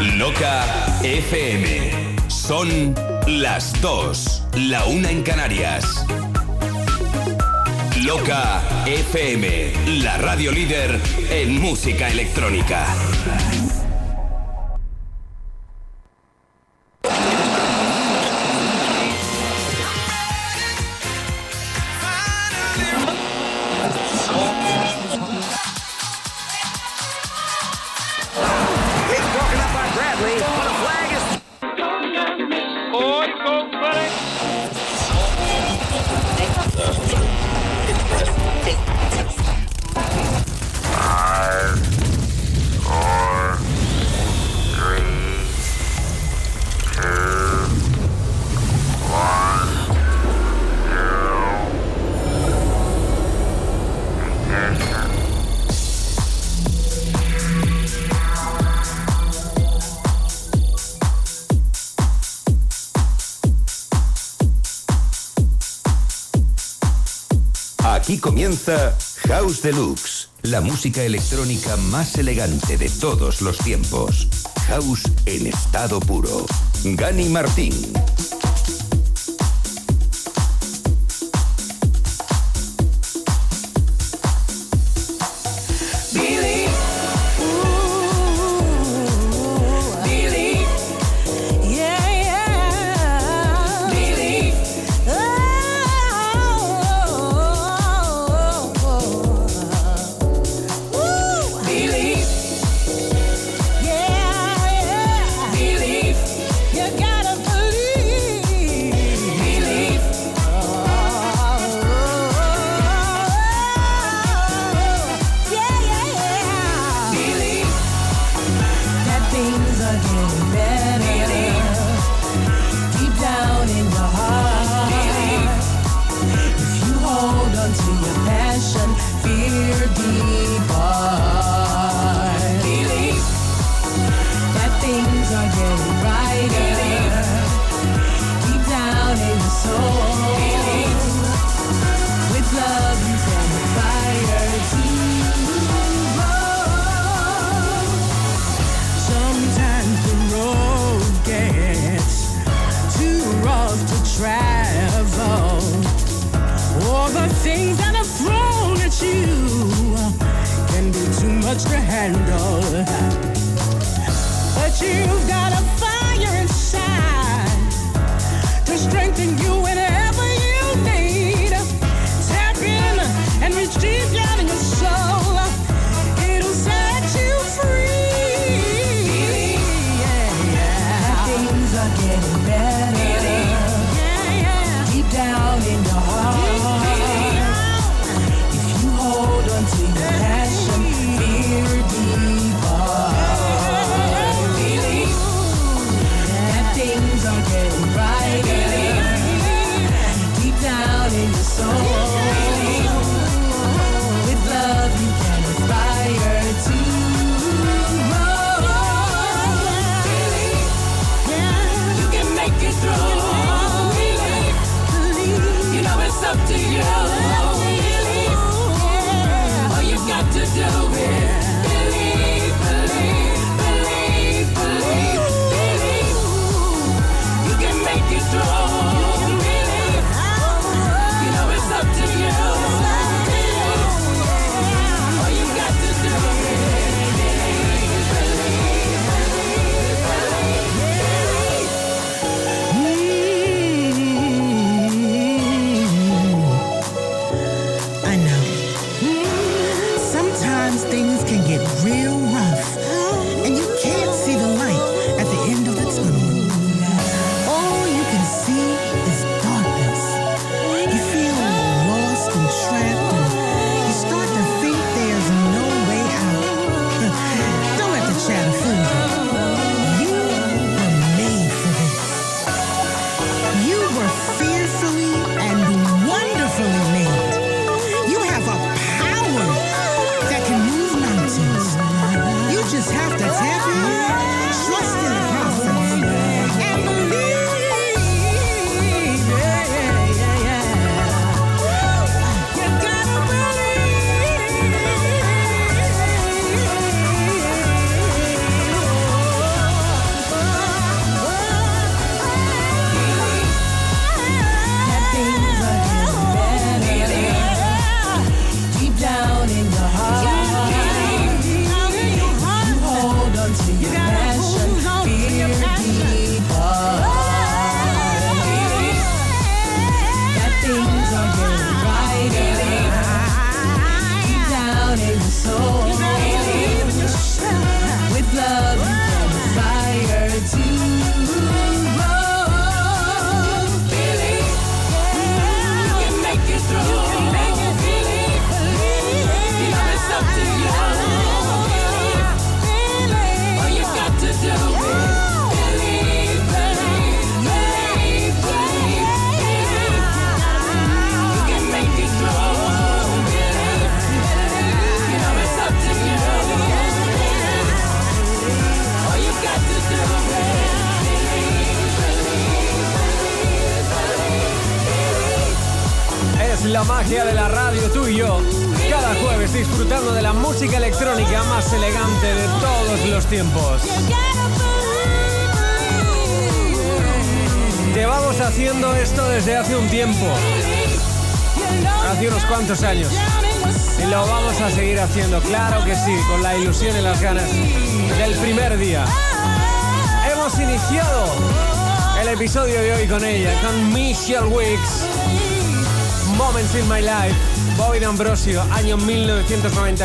Loca FM. Son las dos, la una en Canarias. Loca FM, la radio líder en música electrónica. Deluxe, la música electrónica más elegante de todos los tiempos. House en estado puro. Gani Martín.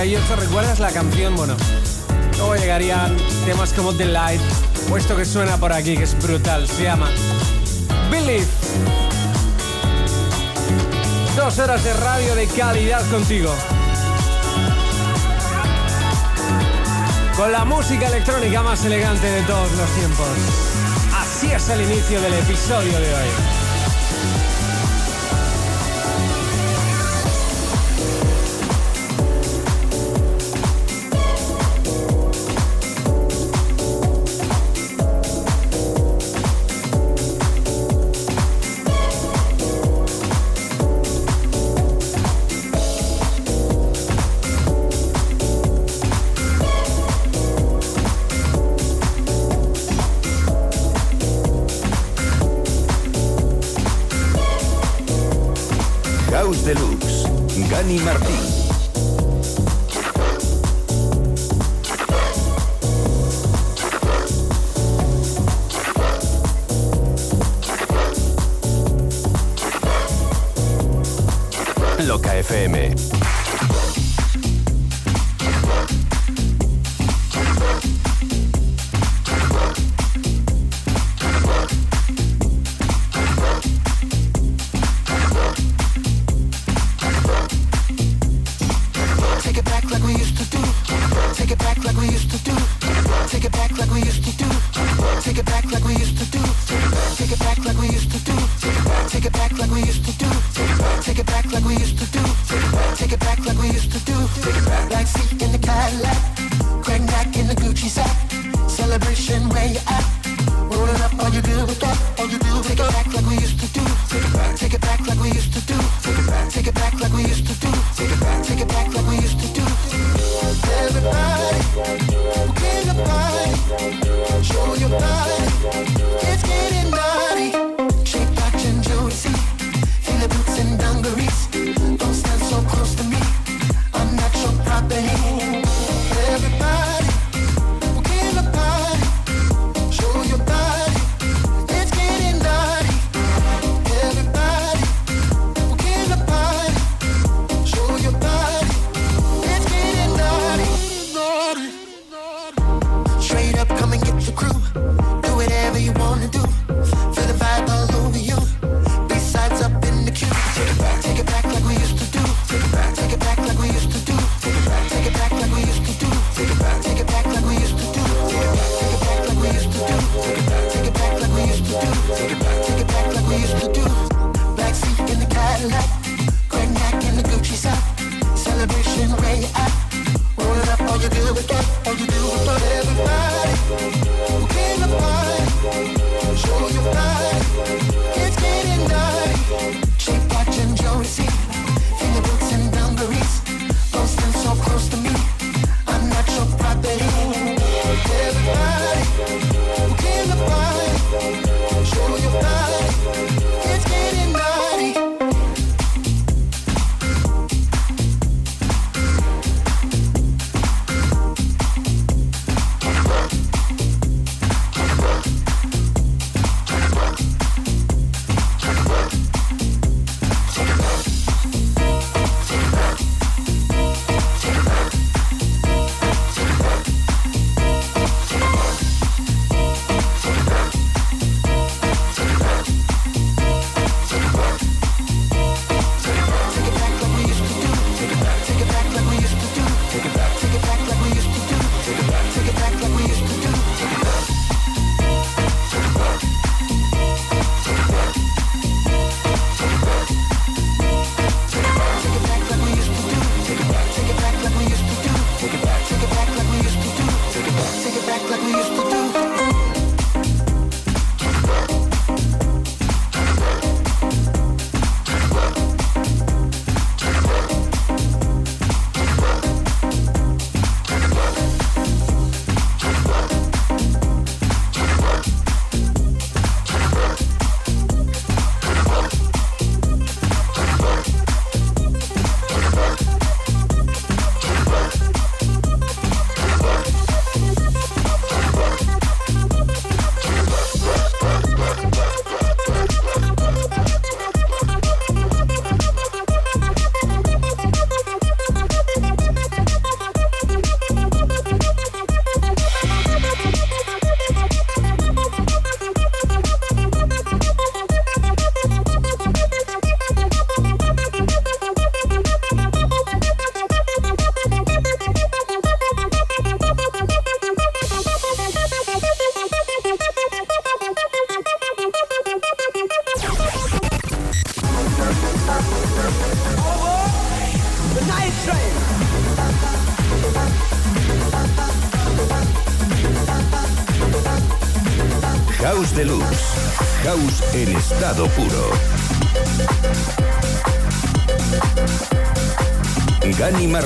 1998. ¿Recuerdas la canción? Bueno, luego llegarían temas como The Light, puesto que suena por aquí, que es brutal. Se llama Believe. Dos horas de radio de calidad contigo. Con la música electrónica más elegante de todos los tiempos. Así es el inicio del episodio de hoy. Dani Martín.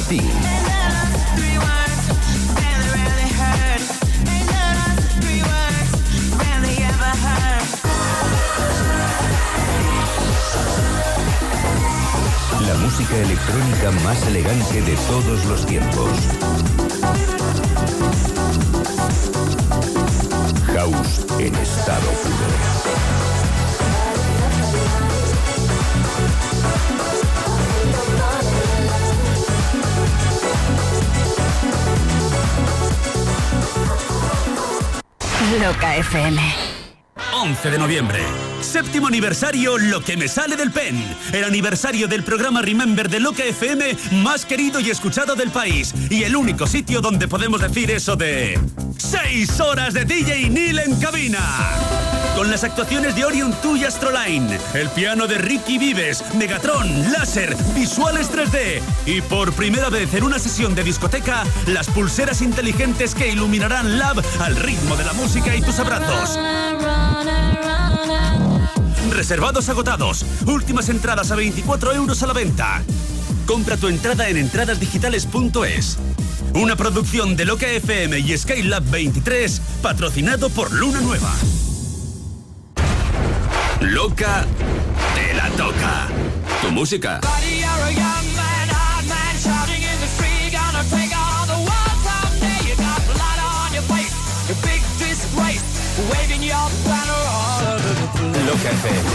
Martín. Séptimo aniversario Lo que me sale del pen. El aniversario del programa Remember de Loca FM más querido y escuchado del país. Y el único sitio donde podemos decir eso de... ¡Seis horas de DJ Neil en cabina! Con las actuaciones de Orion 2 y Astroline, el piano de Ricky Vives, Megatron, láser, visuales 3D y por primera vez en una sesión de discoteca, las pulseras inteligentes que iluminarán Lab al ritmo de la música y tus abrazos. Reservados agotados. Últimas entradas a 24 euros a la venta. Compra tu entrada en entradasdigitales.es. Una producción de Loca FM y Skylab 23, patrocinado por Luna Nueva. Loca te la toca. Tu música. Loca FM.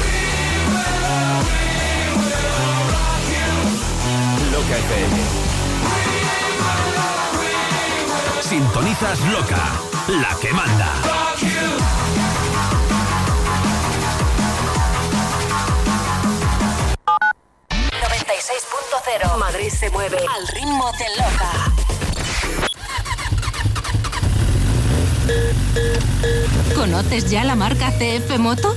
Loca FM. Sintonizas Loca, la que manda. Madrid se mueve al ritmo de Loca. ¿Conoces ya la marca CF Moto?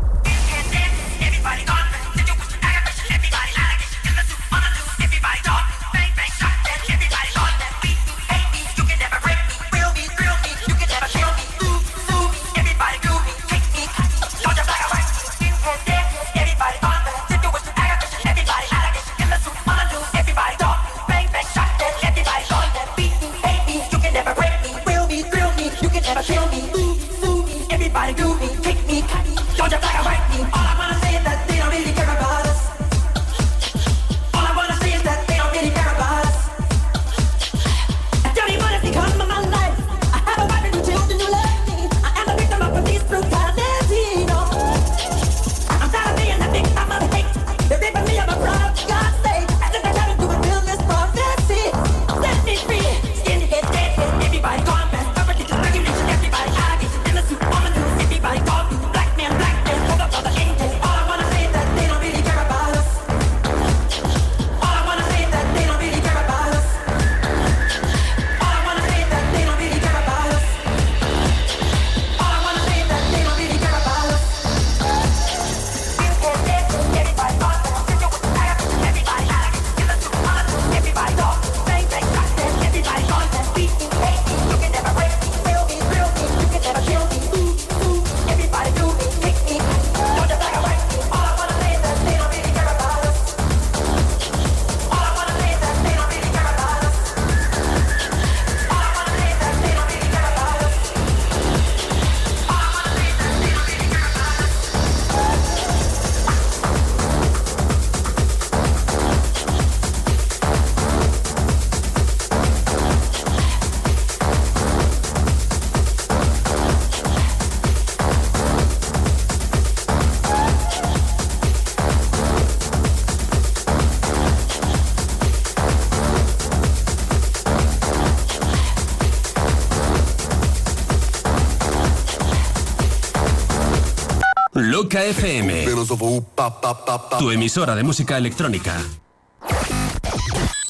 Tu emisora de música electrónica.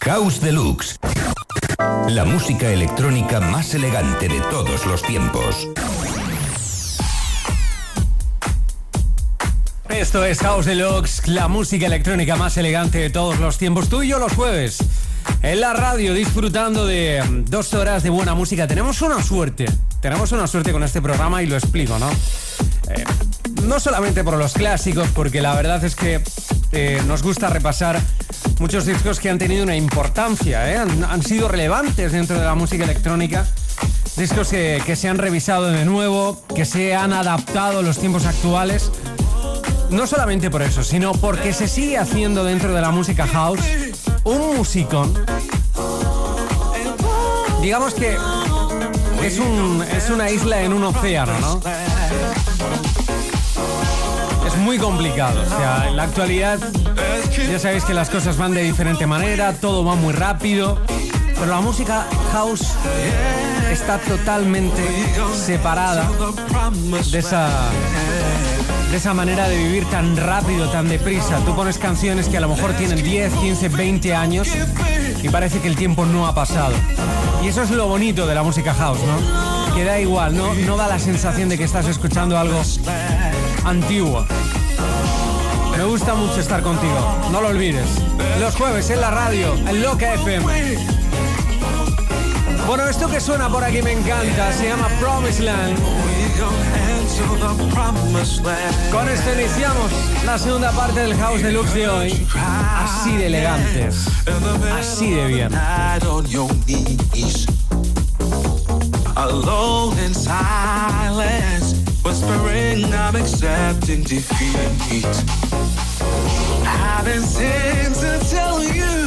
House Deluxe. La música electrónica más elegante de todos los tiempos. Esto es House Deluxe, la música electrónica más elegante de todos los tiempos. Tú y yo los jueves. En la radio, disfrutando de mm, dos horas de buena música. Tenemos una suerte. Tenemos una suerte con este programa y lo explico, ¿no? No solamente por los clásicos, porque la verdad es que eh, nos gusta repasar muchos discos que han tenido una importancia, ¿eh? han, sido relevantes dentro de la música electrónica. Discos que, se han revisado de nuevo, que se han adaptado a los tiempos actuales. No solamente por eso, sino porque se sigue haciendo dentro de la música house un musicón. Digamos que es, es una isla en un océano, ¿no? Es muy complicado. O sea, en la actualidad ya sabéis que las cosas van de diferente manera, todo va muy rápido. Pero la música house está totalmente separada de esa de esa manera de vivir tan rápido, tan deprisa. Tú pones canciones que a lo mejor tienen 10, 15, 20 años y parece que el tiempo no ha pasado. Y eso es lo bonito de la música house, ¿no? Que da igual, ¿no? No da la sensación de que estás escuchando algo antiguo. Me gusta mucho estar contigo, no lo olvides. Los jueves en la radio, en Loca FM. Bueno, esto que suena por aquí me encanta, se llama Promised Land. Con esto iniciamos la segunda parte del House Deluxe de hoy. Así de elegantes, así de bien. Alone in silence, whispering I'm accepting defeat. I've been things to tell you,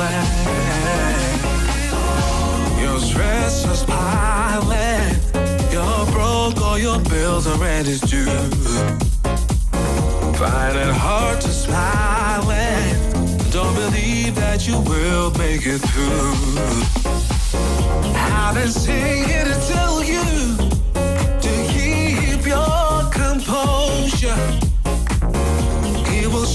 promised. Your stress is piling. You're broke, all your bills are ready due. Find it hard to smile and don't believe that you will make it through. I've been singing to tell you to keep your composure. He will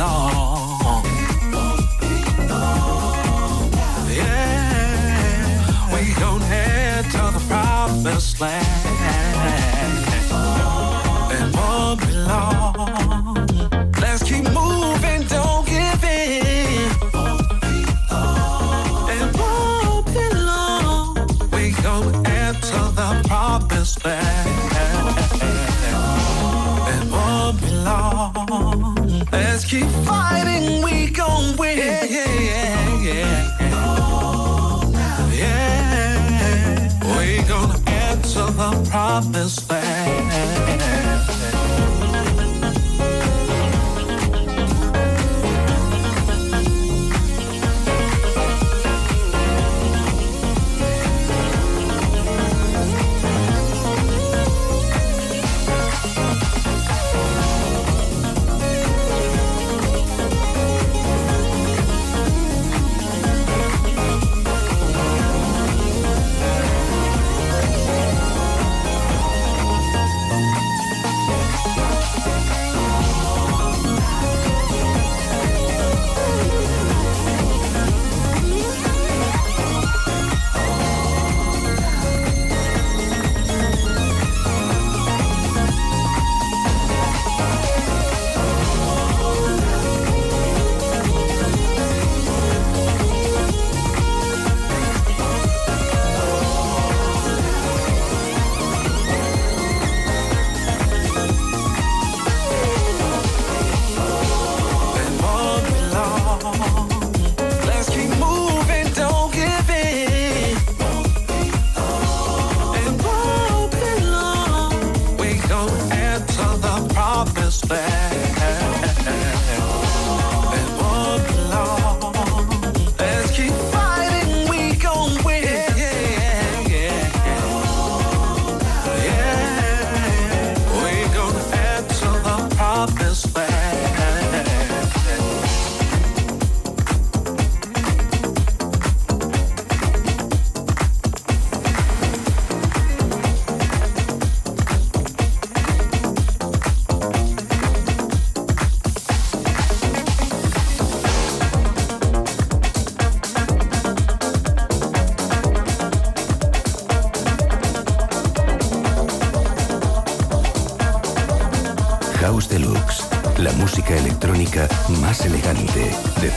No.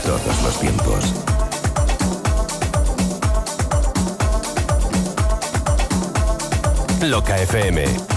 Todos los tiempos. Loca FM.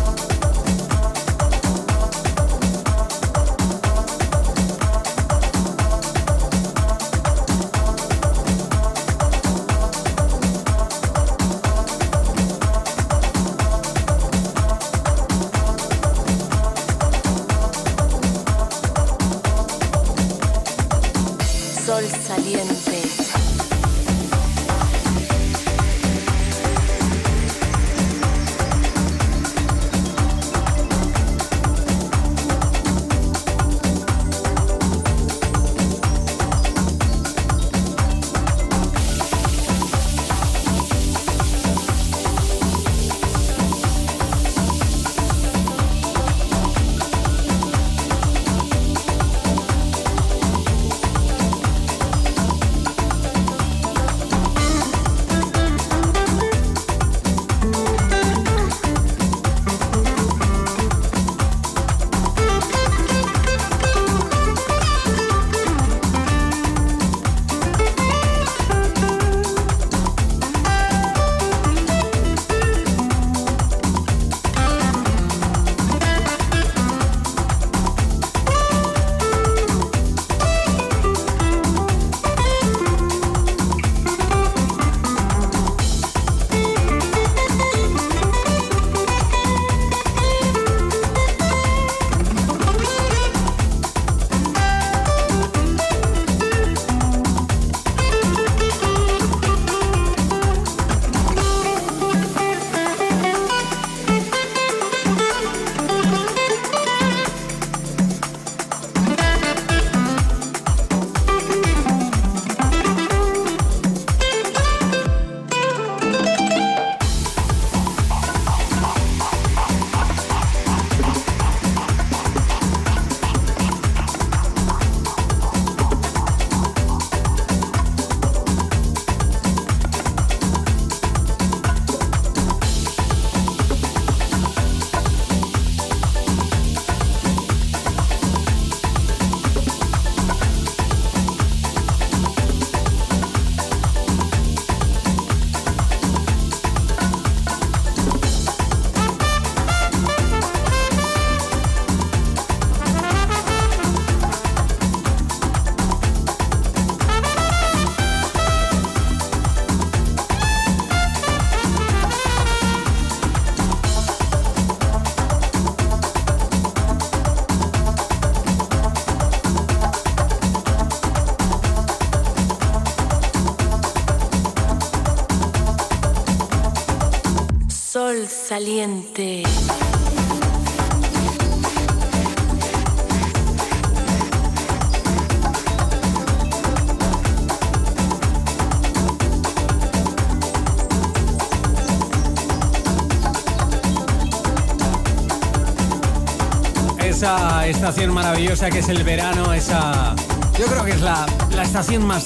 Esa estación maravillosa que es el verano, esa. Yo creo que es la, la estación más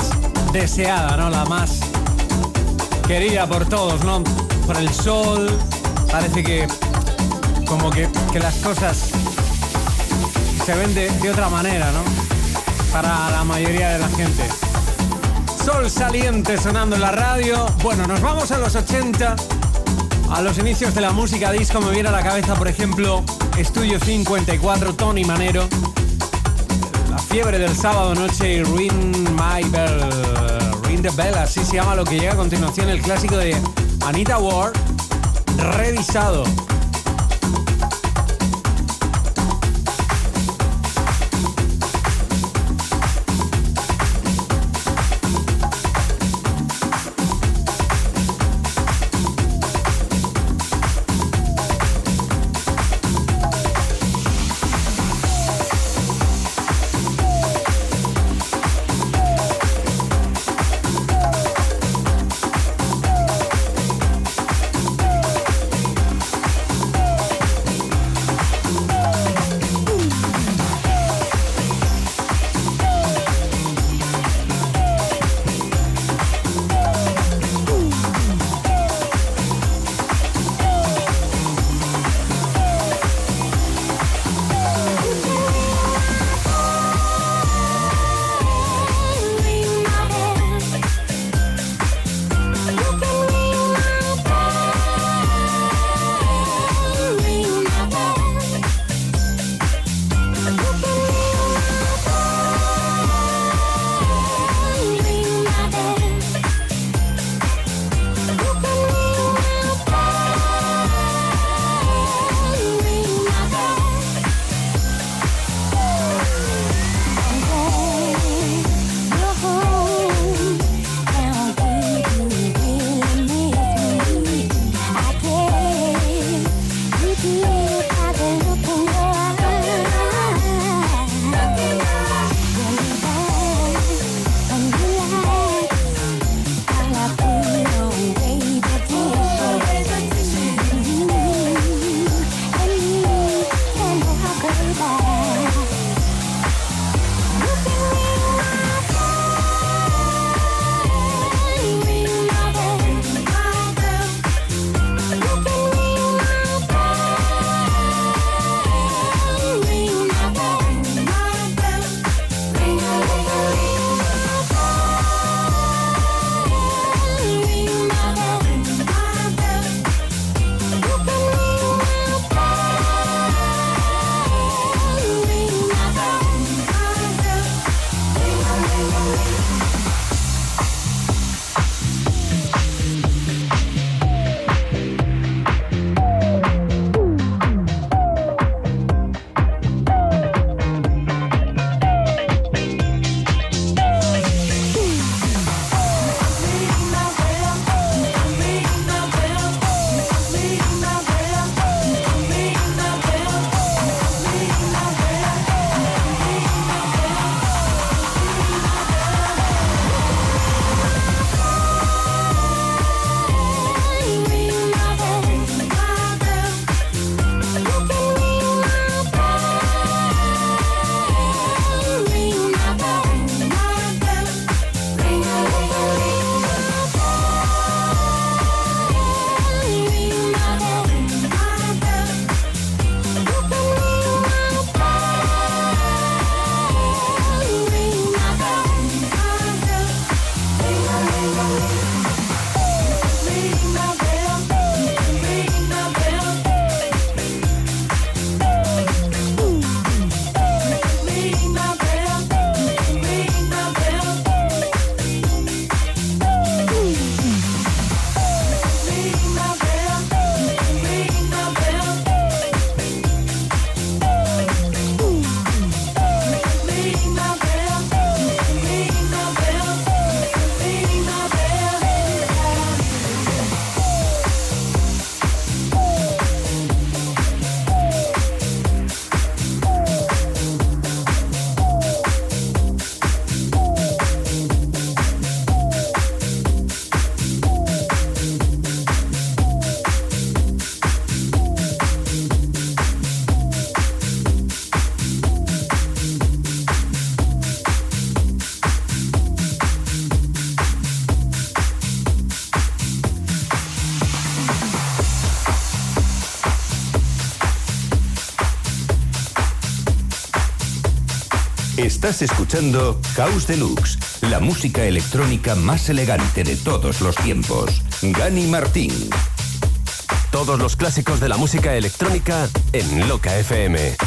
deseada, ¿no? La más querida por todos, ¿no? Por el sol. Parece que. Como que, que las cosas se ven de, otra manera, ¿no? Para la mayoría de la gente. Sol saliente sonando en la radio. Bueno, nos vamos a los 80. A los inicios de la música disco me viene a la cabeza, por ejemplo, Estudio 54, Tony Manero. La fiebre del sábado noche y Ring My Bell. Ring the Bell, así se llama lo que llega a continuación, el clásico de Anita Ward, revisado. Estás escuchando House Deluxe, la música electrónica más elegante de todos los tiempos. Gani Martín. Todos los clásicos de la música electrónica en Loca FM.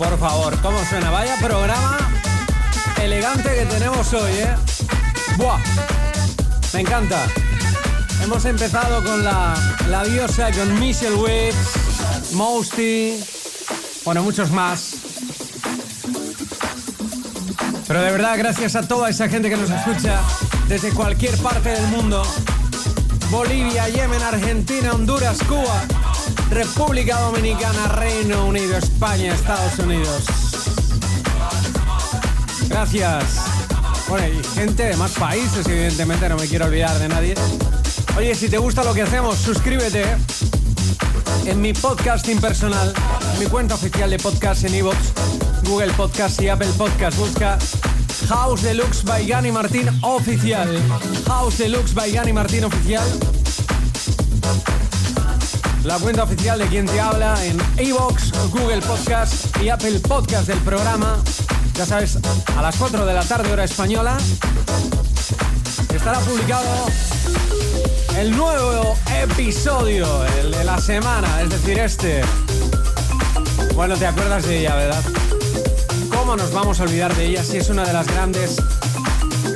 Por favor. ¿Cómo suena? Vaya programa elegante que tenemos hoy, ¿eh? ¡Buah! Me encanta. Hemos empezado con la, la diosa, con Michelle Wicks, Mosty, bueno, muchos más. Pero de verdad, gracias a toda esa gente que nos escucha desde cualquier parte del mundo. Bolivia, Yemen, Argentina, Honduras, Cuba, República Dominicana, Reino Unido, España, Estados Unidos. Gracias. Bueno, y gente de más países, evidentemente, no me quiero olvidar de nadie. Oye, si te gusta lo que hacemos, suscríbete en mi podcasting personal, mi cuenta oficial de podcast en iVoox, Google Podcast y Apple Podcast. Busca House Deluxe by Gani Martín Oficial. House Deluxe by Gani Martín Oficial. La cuenta oficial de quien te habla en iVoox, Google Podcast y Apple Podcast del programa. Ya sabes, a las 4 de la tarde hora española. Estará publicado el nuevo episodio, de la semana, es decir, este. Bueno, te acuerdas de ella, ¿verdad? ¿Cómo nos vamos a olvidar de ella si es una de las grandes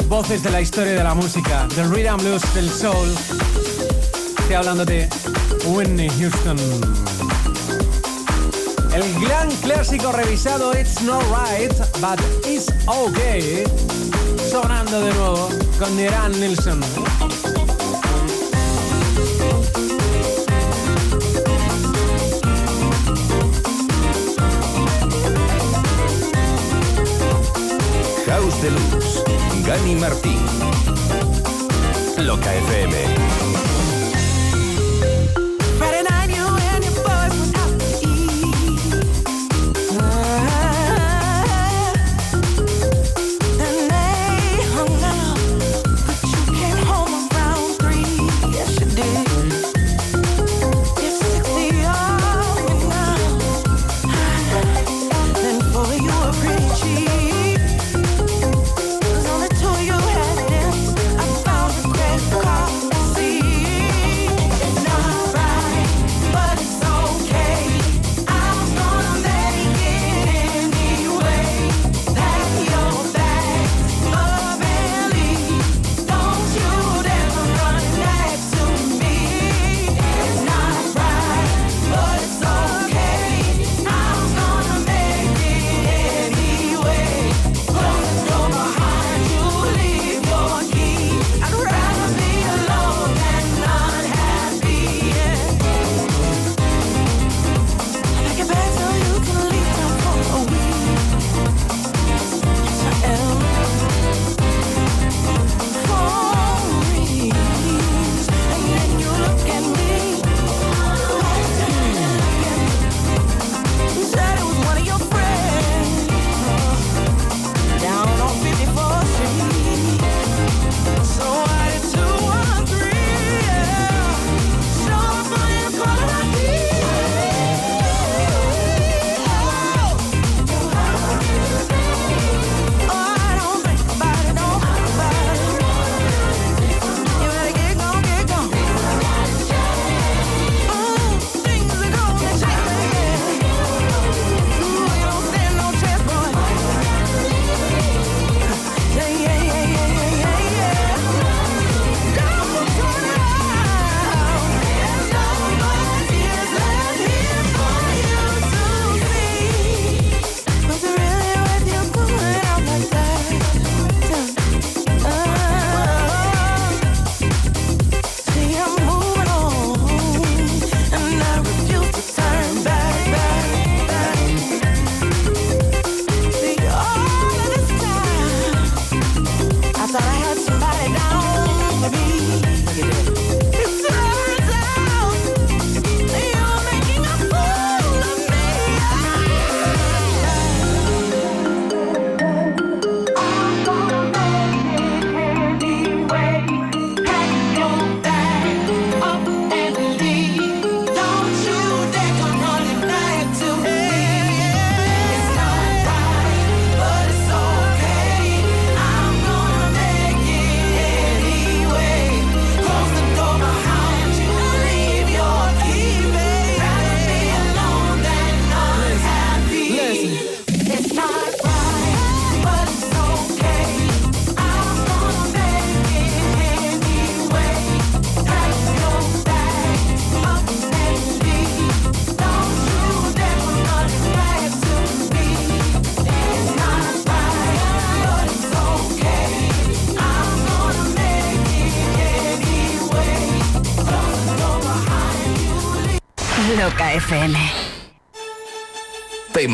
voces de la historia de la música, del rhythm blues, del soul? Estoy hablando de Whitney Houston. El gran clásico revisado It's Not Right, but It's Okay, sonando de nuevo con Nieran Nilsson. House Deluxe. Gani Martín. Loca FM.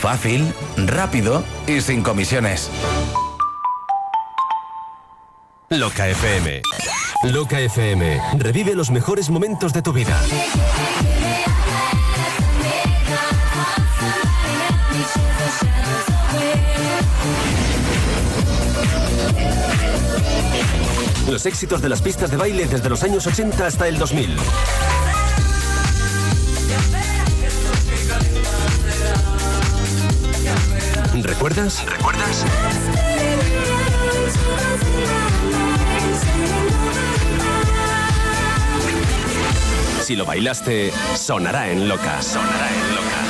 Fácil, rápido y sin comisiones. Loca FM. Loca FM. Revive los mejores momentos de tu vida. Los éxitos de las pistas de baile desde los años 80 hasta el 2000. ¿Recuerdas? ¿Recuerdas? Si lo bailaste, sonará en loca. Sonará en loca.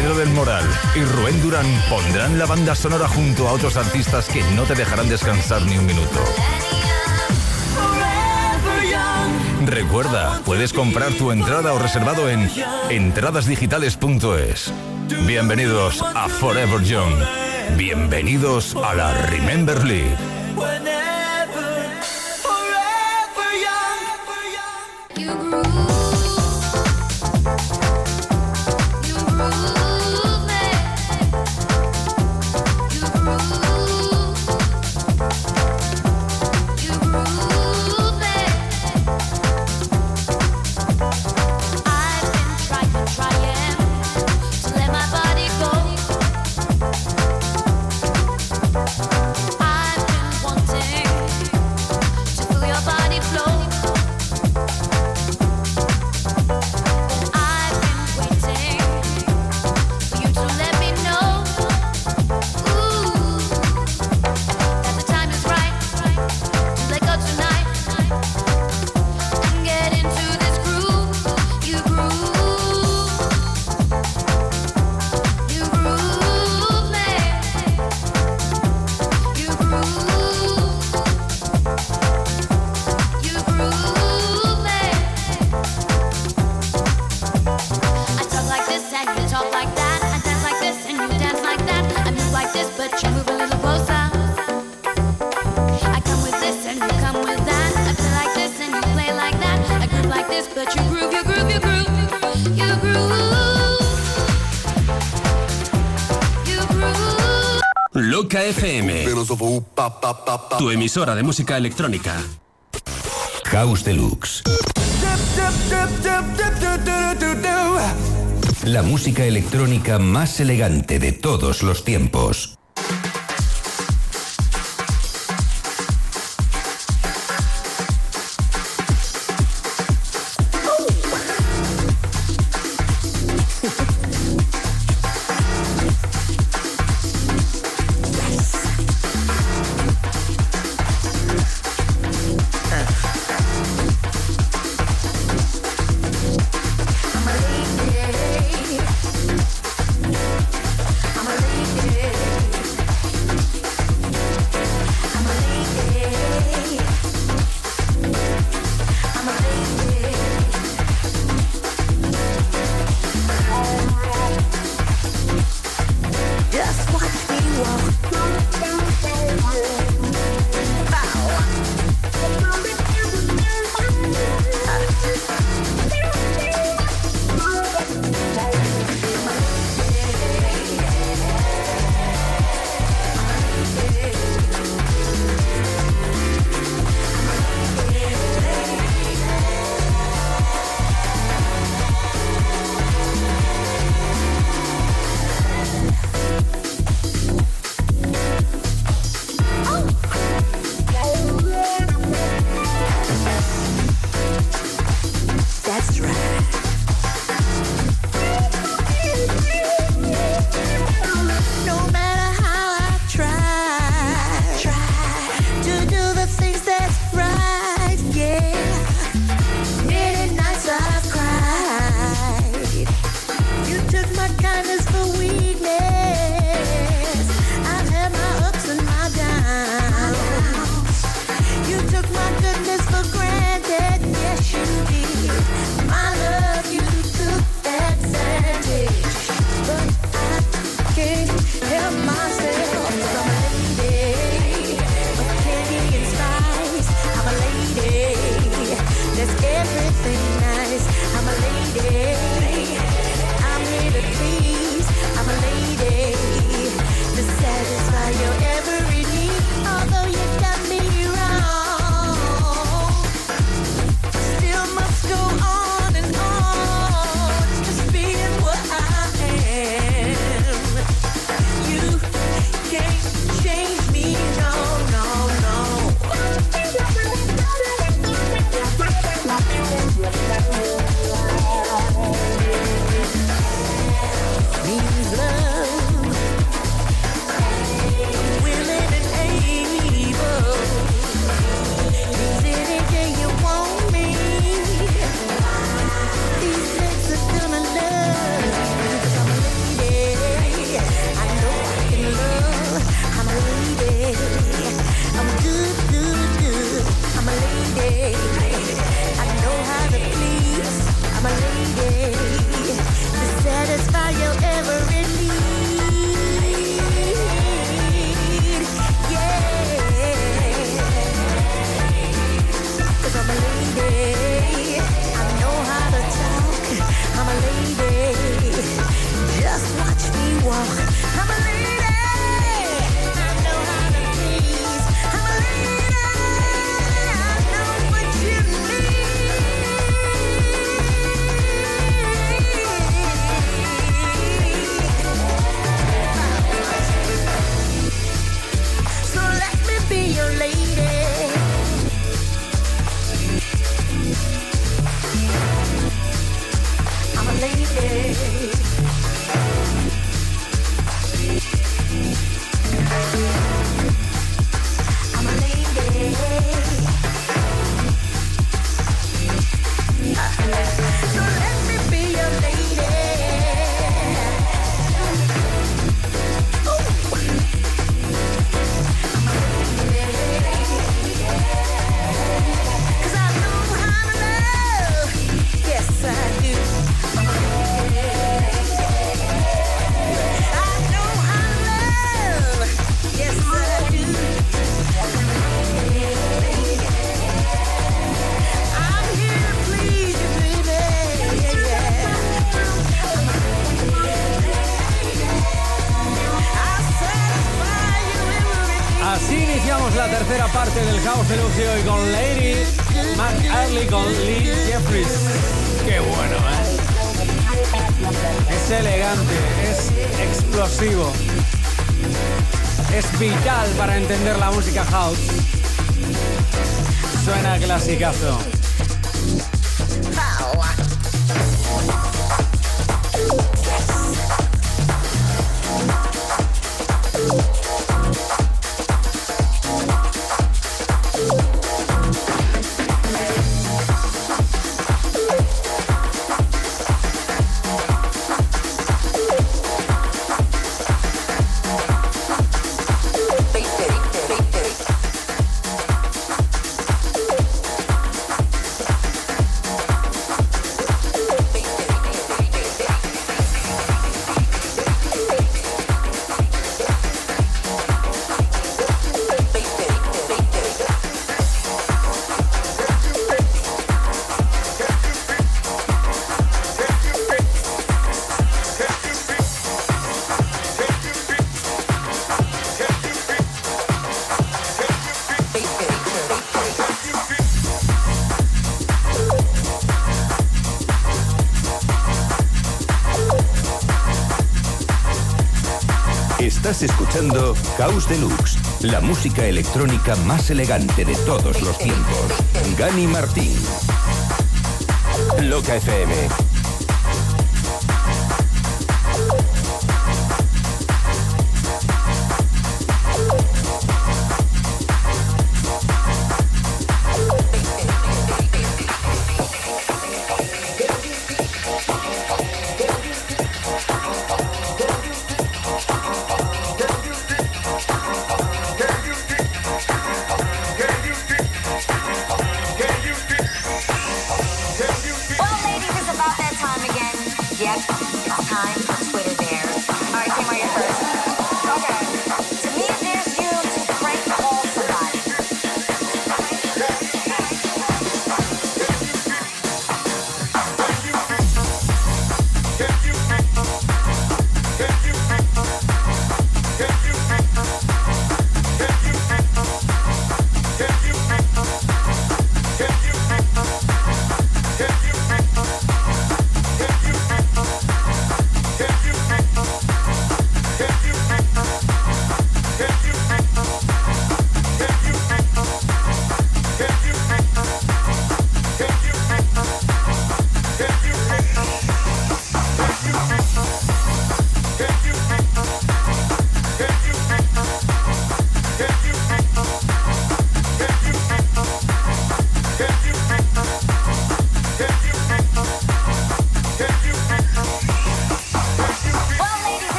Pedro del Moral y Rubén Durán pondrán la banda sonora junto a otros artistas que no te dejarán descansar ni un minuto. Recuerda, puedes comprar tu entrada o reservado en entradasdigitales.es. Bienvenidos a Forever Young. Bienvenidos a la Remember League. Emisora de música electrónica. House Deluxe. La música electrónica más elegante de todos los tiempos. Parte del House de Lucio y con Lady Mac Early con Lee Jeffries. Qué bueno, ¿eh? Es elegante, es explosivo. Es vital para entender la música house. Suena clasicazo. Escuchando Caos Deluxe, la música electrónica más elegante de todos los tiempos. Gani Martín. Loca FM.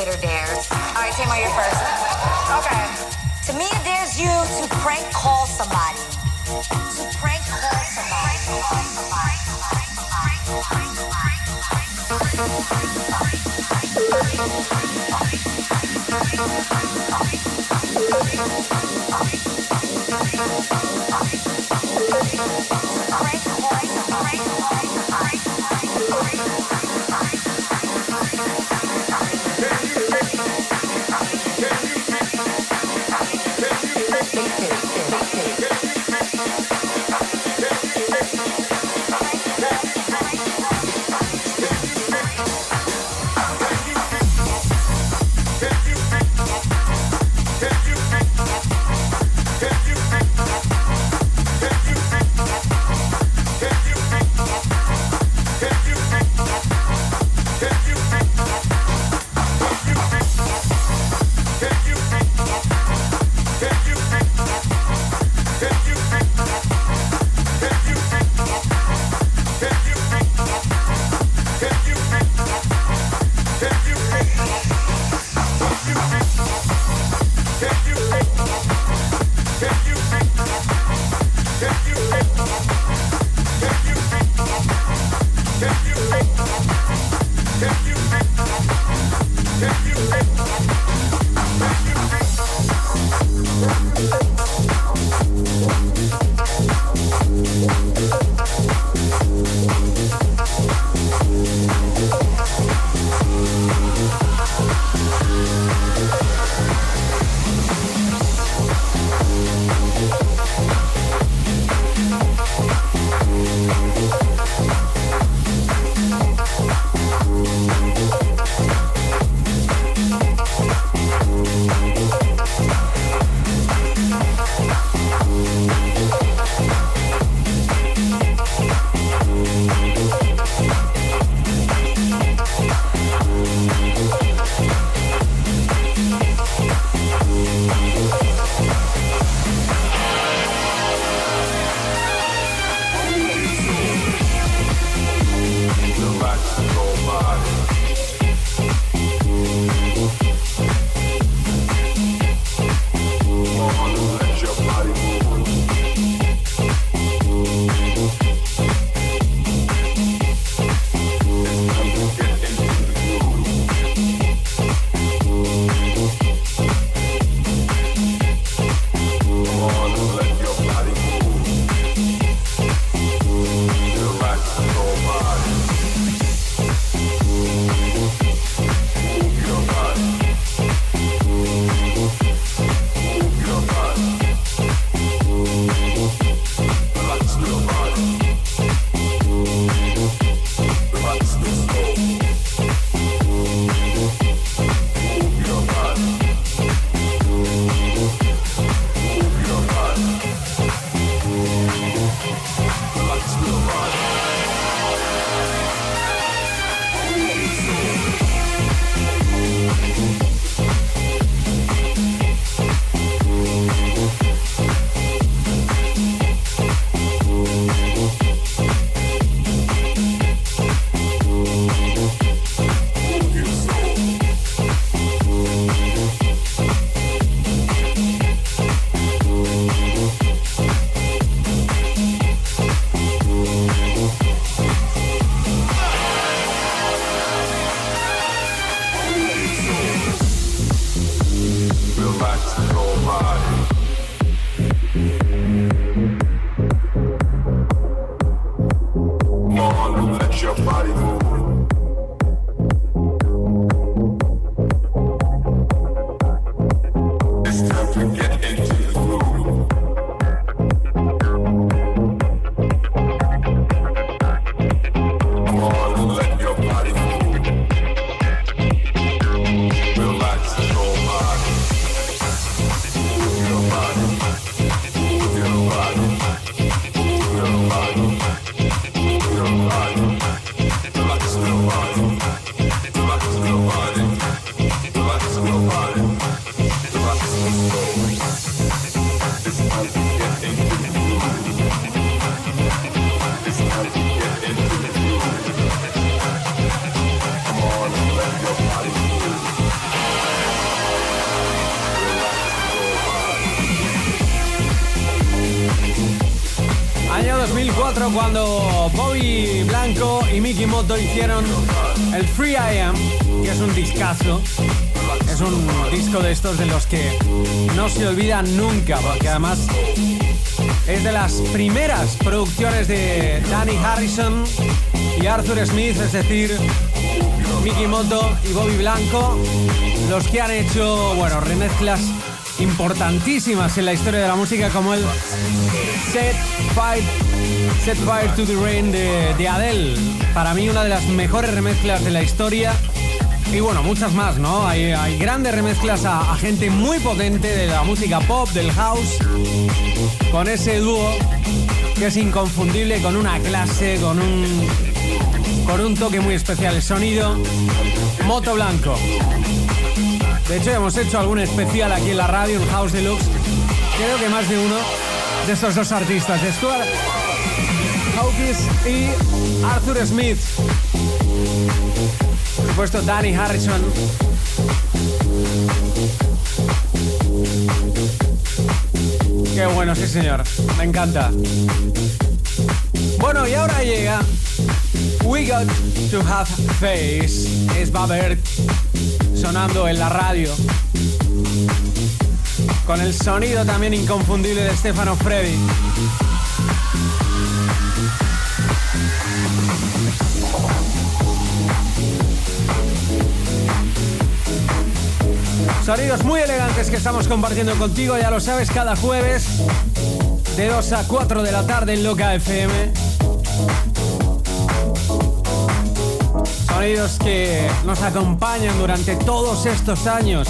Twitter. All right, Timo, you're first. Okay. To me, it dares you to prank call somebody. To prank call somebody. Prank hicieron el Free I Am, que es un discazo. Es un disco de estos de los que no se olvidan nunca, porque además es de las primeras producciones de Danny Harrison y Arthur Smith, es decir, Mickey Moto y Bobby Blanco, los que han hecho, bueno, remezclas importantísimas en la historia de la música como el Set Fire, Set Fire to the Rain de, de Adele. Para mí una de las mejores remezclas de la historia. Y bueno, muchas más, ¿no? Hay, grandes remezclas a, gente muy potente de la música pop, del house, con ese dúo que es inconfundible, con una clase, con un, con un toque muy especial. El sonido Moto Blanco. De hecho, hemos hecho algún especial aquí en la radio, en House Deluxe. Creo que más de uno de estos dos artistas, Stuart Y Arthur Smith. Por supuesto, Danny Harrison. Qué bueno, sí señor. Me encanta. Bueno, y ahora llega We Got to Have Face. Es Babert sonando en la radio. Con el sonido también inconfundible de Stefano Freddy. Sonidos muy elegantes que estamos compartiendo contigo, ya lo sabes, cada jueves de 2 a 4 de la tarde en Loca FM. Sonidos que nos acompañan durante todos estos años.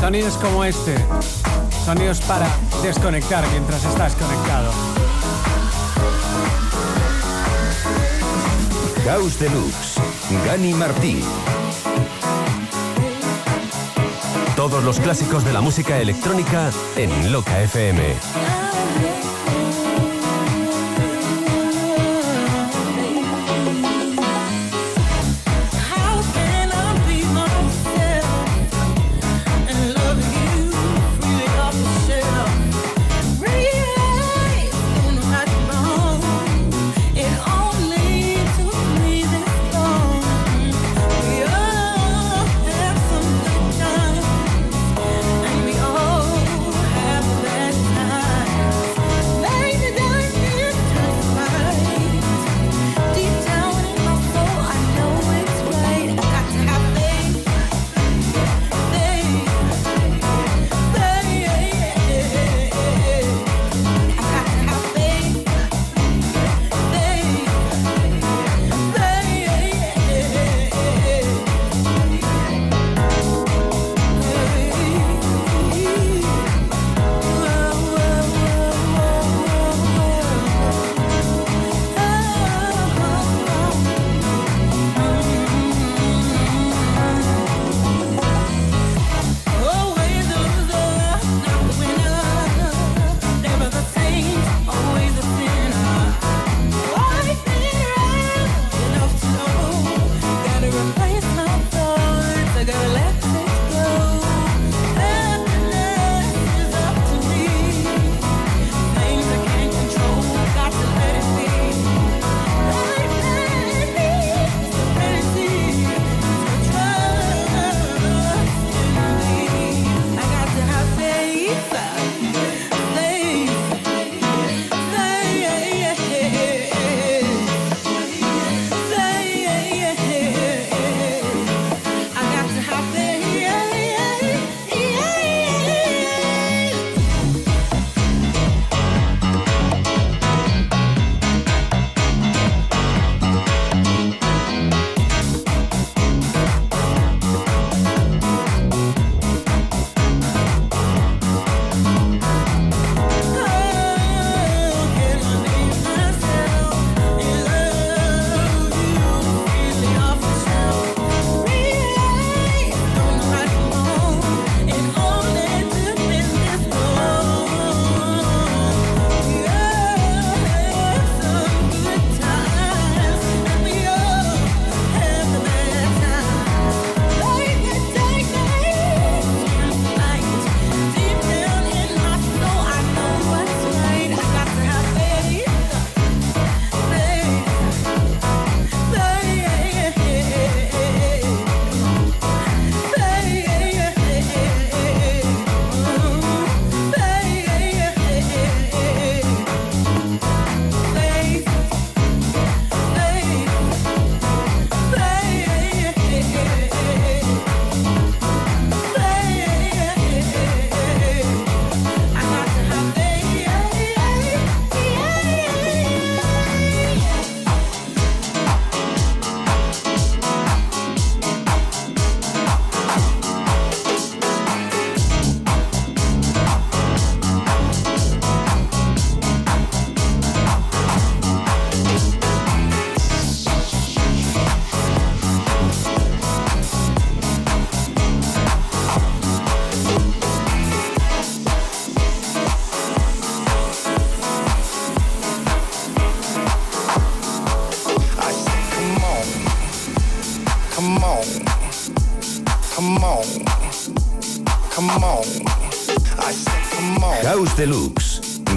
Sonidos como este. Sonidos para desconectar mientras estás conectado. House Deluxe, Gani Martín. Todos los clásicos de la música electrónica en Loca FM.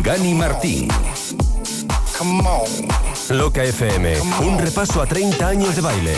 Gani Martín. come on, Loca FM, un repaso a 30 años de baile.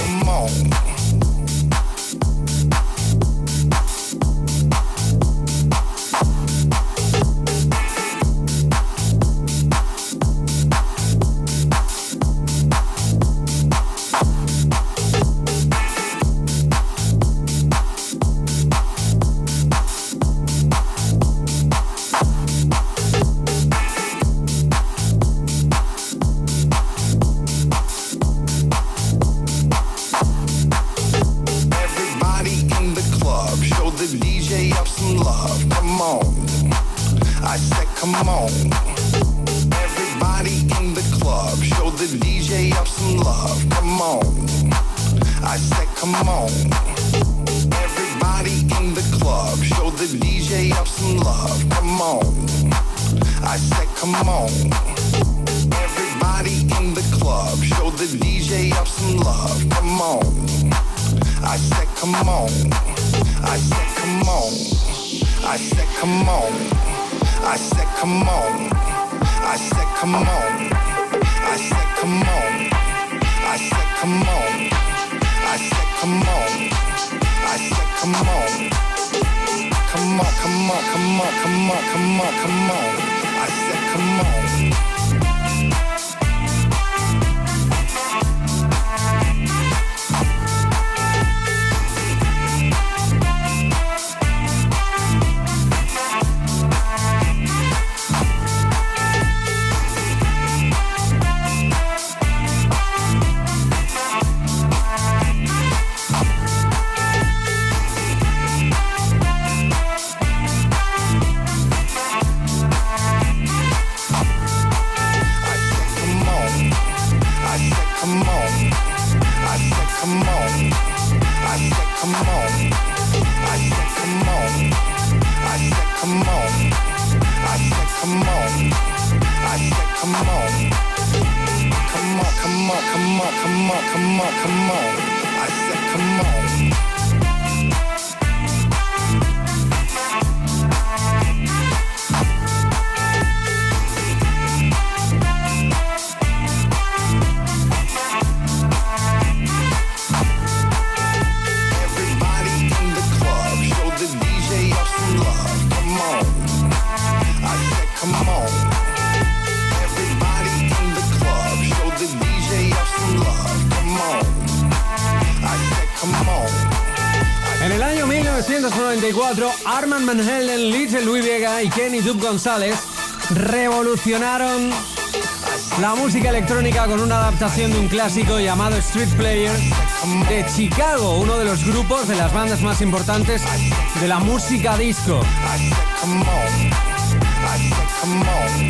González revolucionaron la música electrónica con una adaptación de un clásico llamado Street Player de Chicago, uno de los grupos de las bandas más importantes de la música disco.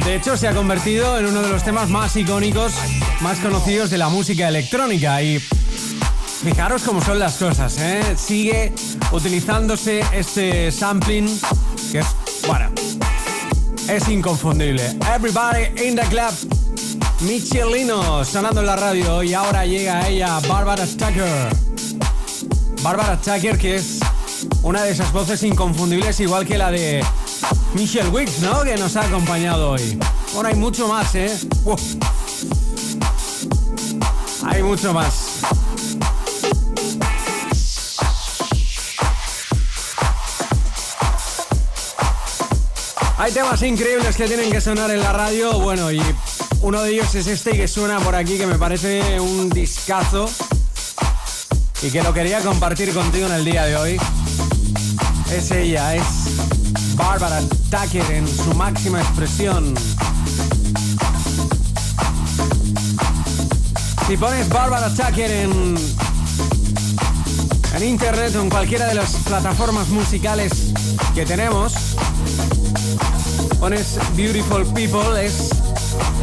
De hecho, se ha convertido en uno de los temas más icónicos, más conocidos de la música electrónica y Fijaros cómo son las cosas, ¿eh? Sigue utilizándose este sampling es inconfundible. Everybody in the club. Michelino sonando en la radio y ahora llega ella, Barbara Tucker. Barbara Tucker que es una de esas voces inconfundibles igual que la de Michelle Wicks, ¿no? Que nos ha acompañado hoy. Bueno, hay mucho más, ¿eh? Hay mucho más. Hay temas increíbles que tienen que sonar en la radio, bueno, y uno de ellos es este que suena por aquí, que me parece un discazo y que lo quería compartir contigo en el día de hoy. Es ella, es Barbara Tucker en su máxima expresión. Si pones Barbara Tucker en, en internet o en cualquiera de las plataformas musicales que tenemos, pones Beautiful People, es,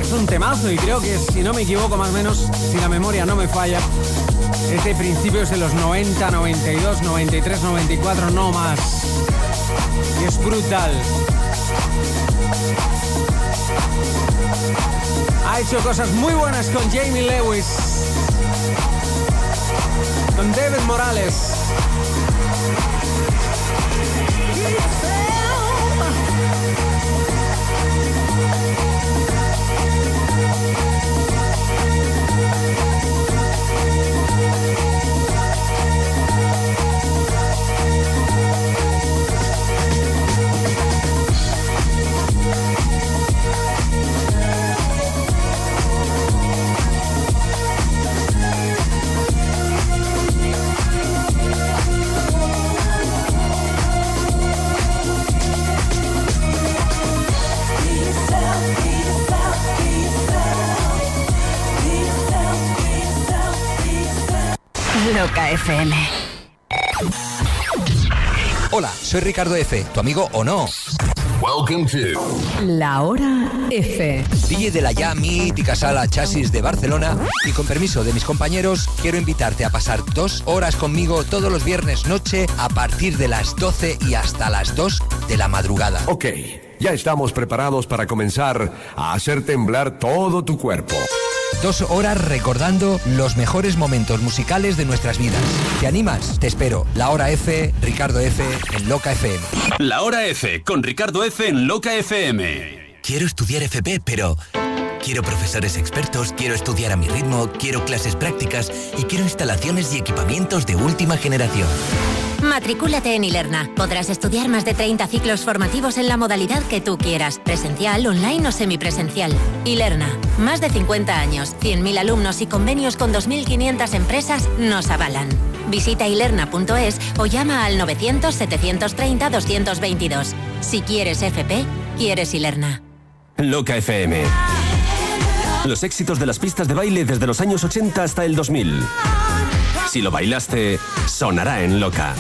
es un temazo y creo que si no me equivoco más o menos, si la memoria no me falla, es de principios de los 90, 92, 93, 94, no más. Y es brutal. Ha hecho cosas muy buenas con Jamie Lewis, con David Morales. Loca FM. Hola, soy Ricardo F., tu amigo o no. Welcome to La Hora F. DJ de la ya mítica sala Chasis de Barcelona y con permiso de mis compañeros quiero invitarte a pasar dos horas conmigo todos los viernes noche a partir de las 12 y hasta las 2 de la madrugada. Ok, ya estamos preparados para comenzar a hacer temblar todo tu cuerpo. Dos horas recordando los mejores momentos musicales de nuestras vidas. ¿Te animas? Te espero. La Hora F, Ricardo F, en Loca FM. La Hora F, con Ricardo F. en Loca FM. Quiero estudiar FP, pero quiero profesores expertos, quiero estudiar a mi ritmo, quiero clases prácticas y quiero instalaciones y equipamientos de última generación. Matricúlate en Ilerna. Podrás estudiar más de 30 ciclos formativos en la modalidad que tú quieras, presencial, online o semipresencial. Ilerna, más de 50 años, 100.000 alumnos y convenios con 2.500 empresas nos avalan. Visita ilerna.es o llama al 900-730-222. Si quieres FP, quieres Ilerna. Loca FM. Los éxitos de las pistas de baile desde los años 80 hasta el 2000. Si lo bailaste, sonará en Loca.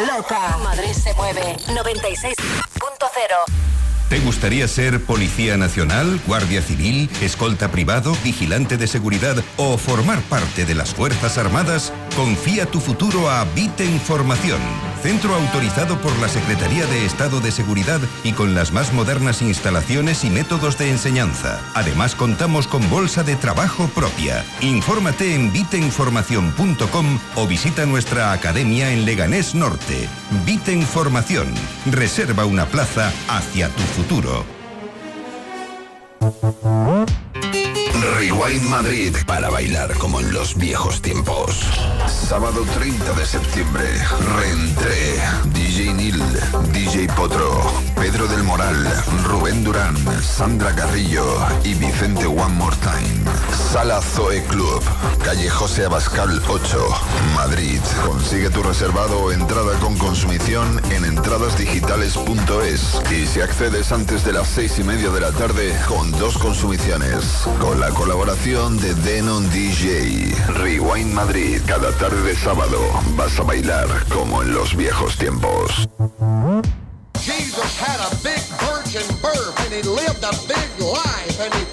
Loca. Madrid se mueve. 96.0. ¿Te gustaría ser policía nacional, guardia civil, escolta privado, vigilante de seguridad o formar parte de las Fuerzas Armadas? Confía tu futuro a Vite Información, centro autorizado por la Secretaría de Estado de Seguridad y con las más modernas instalaciones y métodos de enseñanza. Además contamos con bolsa de trabajo propia. Infórmate en viteinformación.com o visita nuestra academia en Leganés Norte. Vite Información. Reserva una plaza hacia tu futuro. Rewind Madrid para bailar como en los viejos tiempos. Sábado 30 de septiembre, Reentré, DJ Nil, DJ Potro, Pedro del Moral, Rubén Durán, Sandra Carrillo y Vicente One More Time. Sala Zoe Club, calle José Abascal 8, Madrid. Consigue tu reservado o entrada con consumición en entradasdigitales.es y si accedes antes de las seis y media de la tarde con dos consumiciones. Con la colaboración de Denon DJ. Rewind Madrid. Cada tarde de sábado vas a bailar como en los viejos tiempos. Jesus had a big virgin birth and he lived a big life and he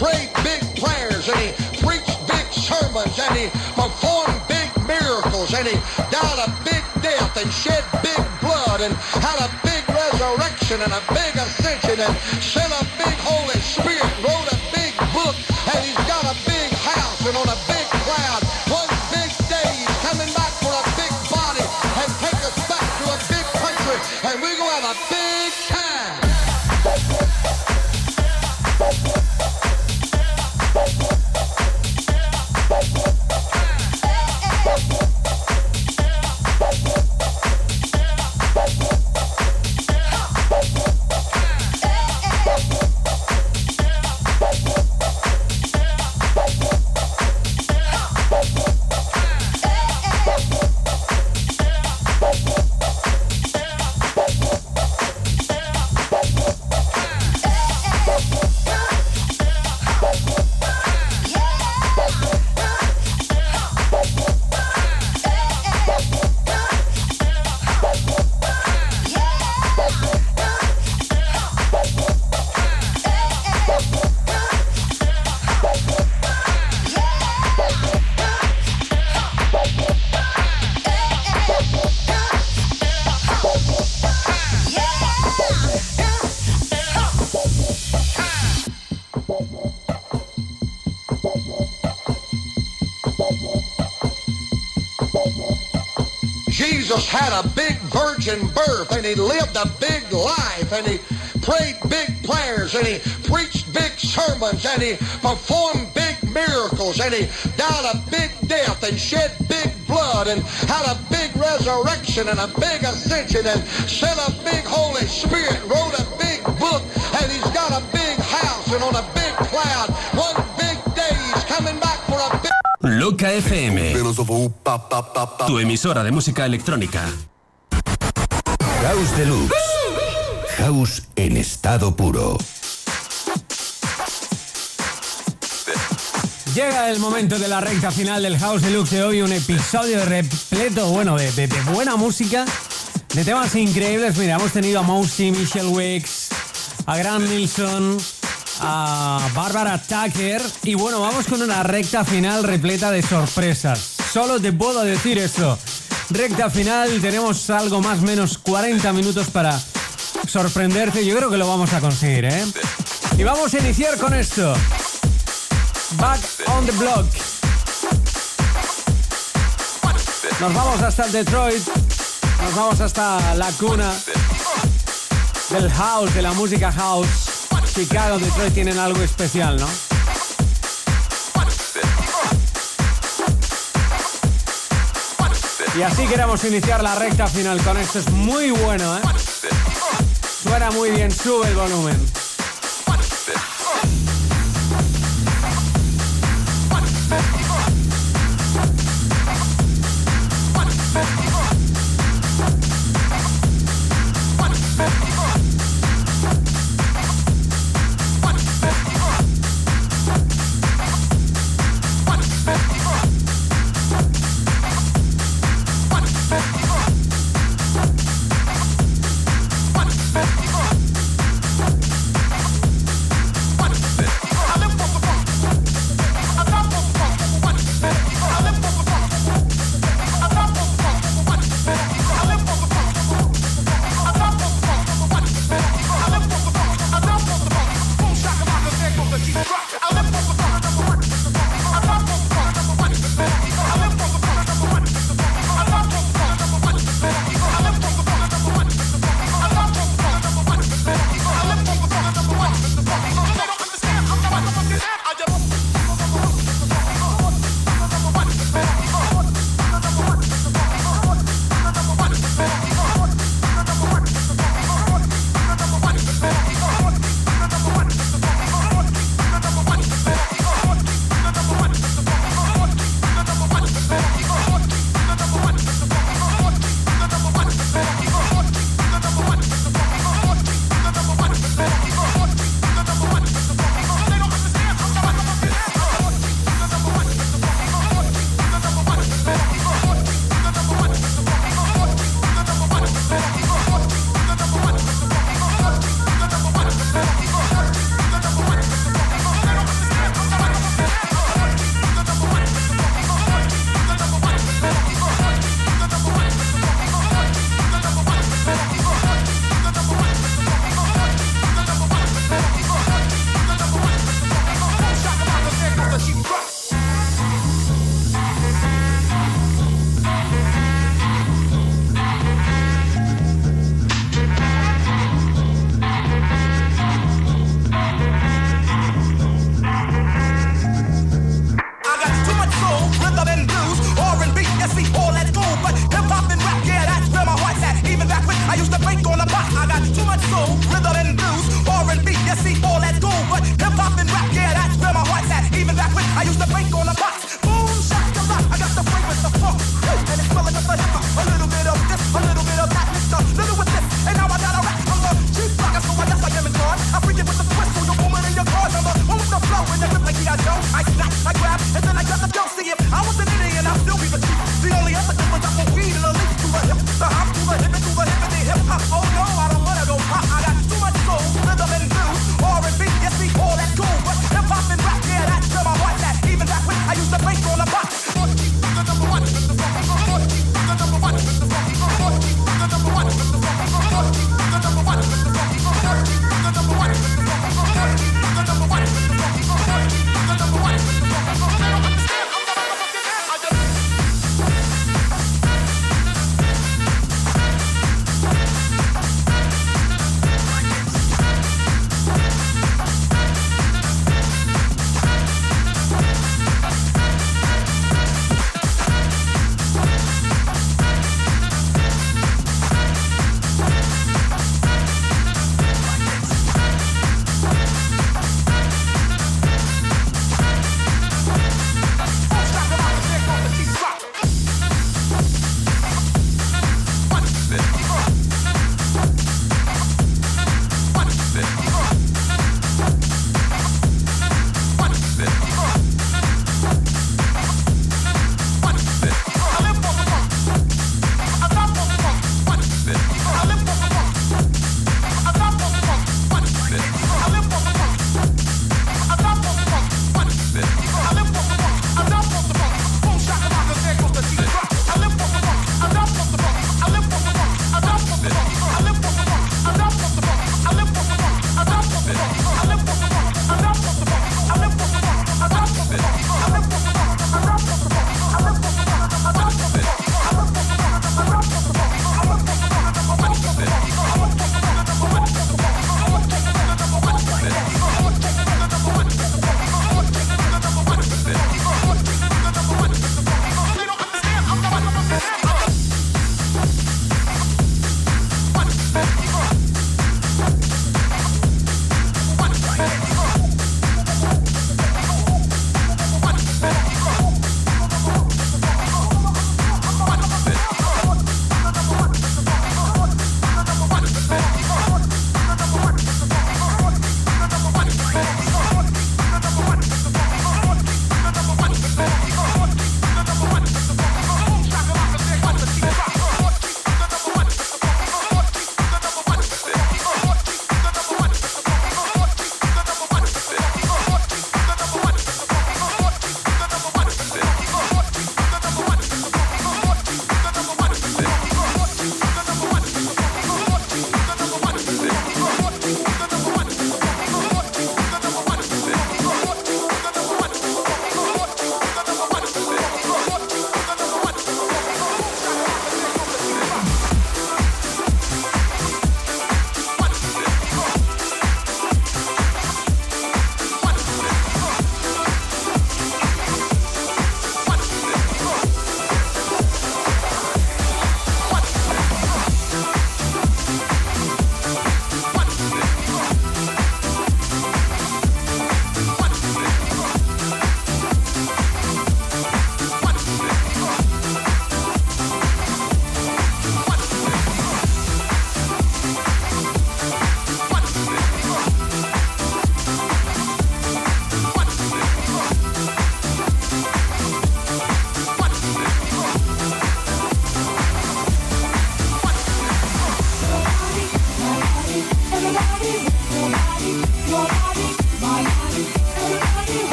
prayed big prayers and he preached big sermons and he performed big miracles and he died a big death and shed big blood and had a big resurrection and a big ascension and sent Jesus had a big virgin birth and he lived a big life and he prayed big prayers and he preached big sermons and he performed big miracles and he died a big death and shed big blood and had a big resurrection and a big ascension and sent a big Holy Spirit, wrote FM. Tu emisora de música electrónica. House Deluxe. House en estado puro. Llega el momento de la recta final del House Deluxe de hoy, un episodio repleto, bueno, de, de- de buena música, de temas increíbles. Mira, hemos tenido a Mousy, Michelle Wicks, a Grant Nilsson, a Barbara Tucker y bueno, vamos con una recta final repleta de sorpresas. Solo te puedo decir eso. Recta final, tenemos algo más menos 40 minutos para sorprenderte. Yo creo que lo vamos a conseguir, ¿eh? Y vamos a iniciar con esto. Back on the Block. Nos vamos hasta Detroit. Nos vamos hasta la cuna del house, de la música house. Chicago, Detroit tienen algo especial, ¿no? Y así queremos iniciar la recta final con esto. Es muy bueno, ¿eh? Suena muy bien, sube el volumen.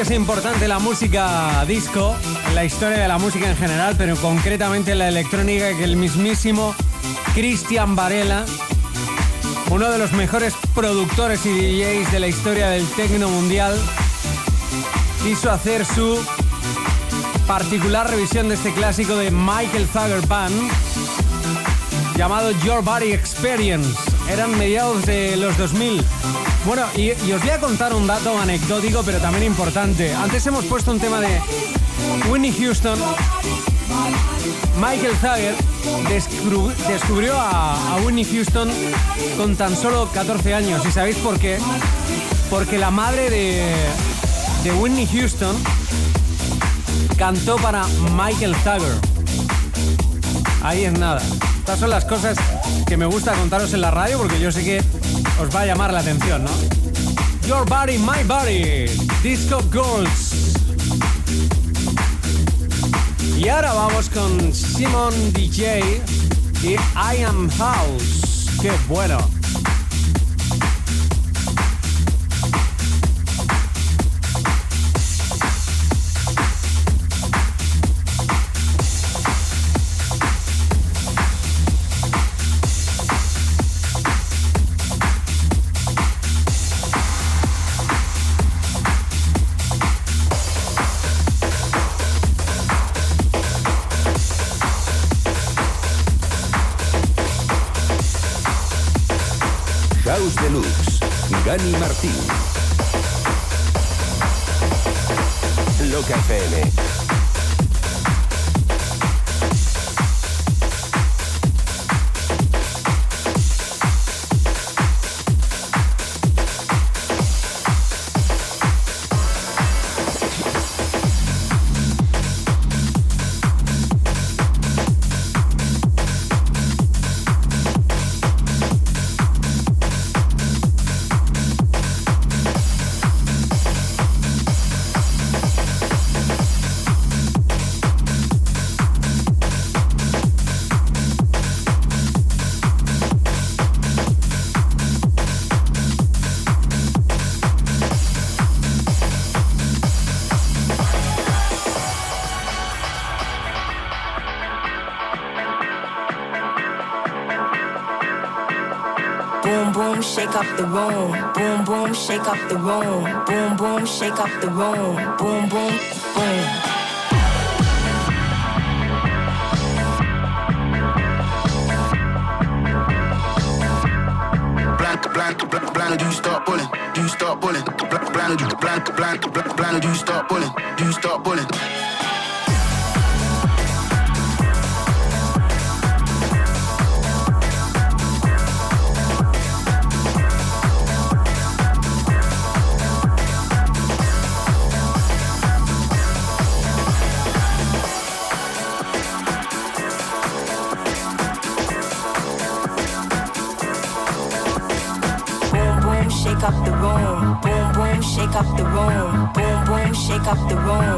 Es importante la música disco en la historia de la música en general, pero concretamente en la electrónica, que el mismísimo Cristian Varela, uno de los mejores productores y DJs de la historia del techno mundial, quiso hacer su particular revisión de este clásico de Michael Zager Band llamado Your Body Experience. Eran mediados de los 2000. Bueno, y, os voy a contar un dato anecdótico, pero también importante. Antes hemos puesto un tema de Winnie Houston. Michael Zager descubri- descubrió a, a Winnie Houston con tan solo 14 años. ¿Y sabéis por qué? Porque la madre de, de Whitney Houston cantó para Michael Zager. Ahí es nada. Estas son las cosas que me gusta contaros en la radio porque yo sé que os va a llamar la atención, ¿no? Your Body, My Body, Disco Girls. Y ahora vamos con Simon DJ y I Am House. ¡Qué bueno! Boom, shake up the room. Boom, boom, shake up the room. Boom, boom, shake up the room. Boom, boom, boom. Blank, blank, blank, do you start bullying? Do you start blank, do blank, blank, blank, blank, do you start bullying? Do you start bullying? The room.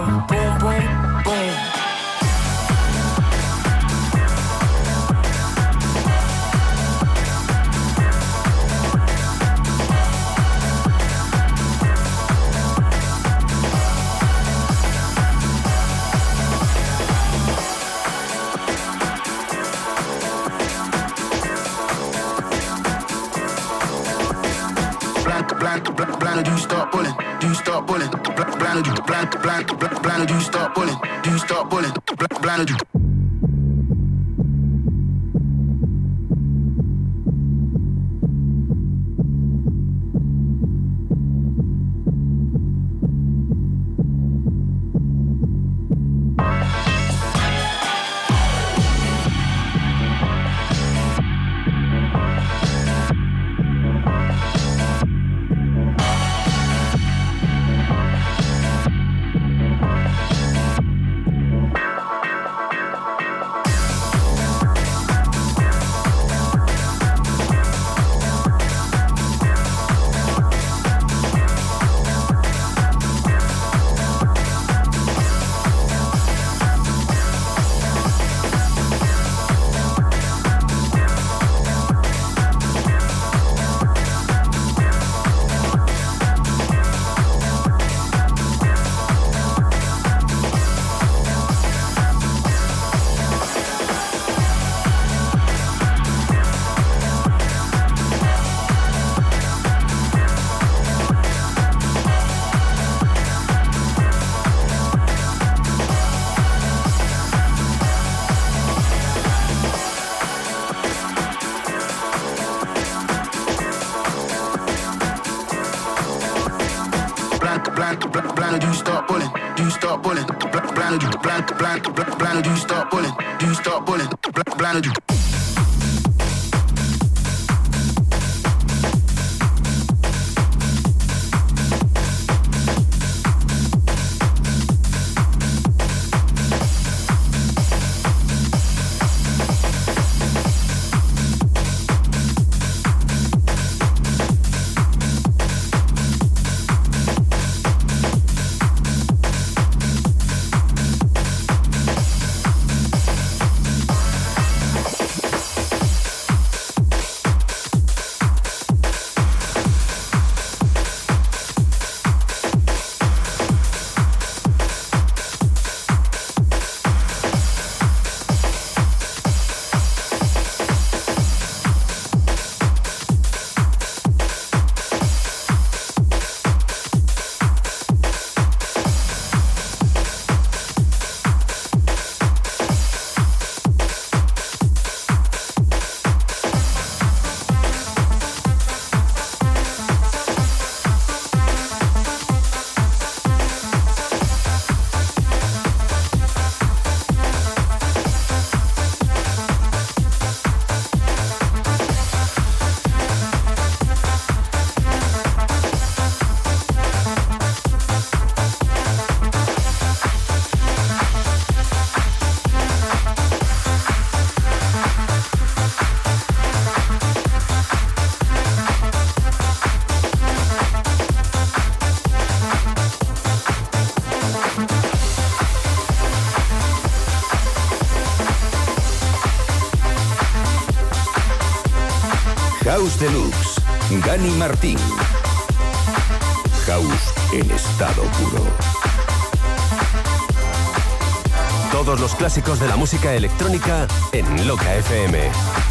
De la música electrónica en Loca FM.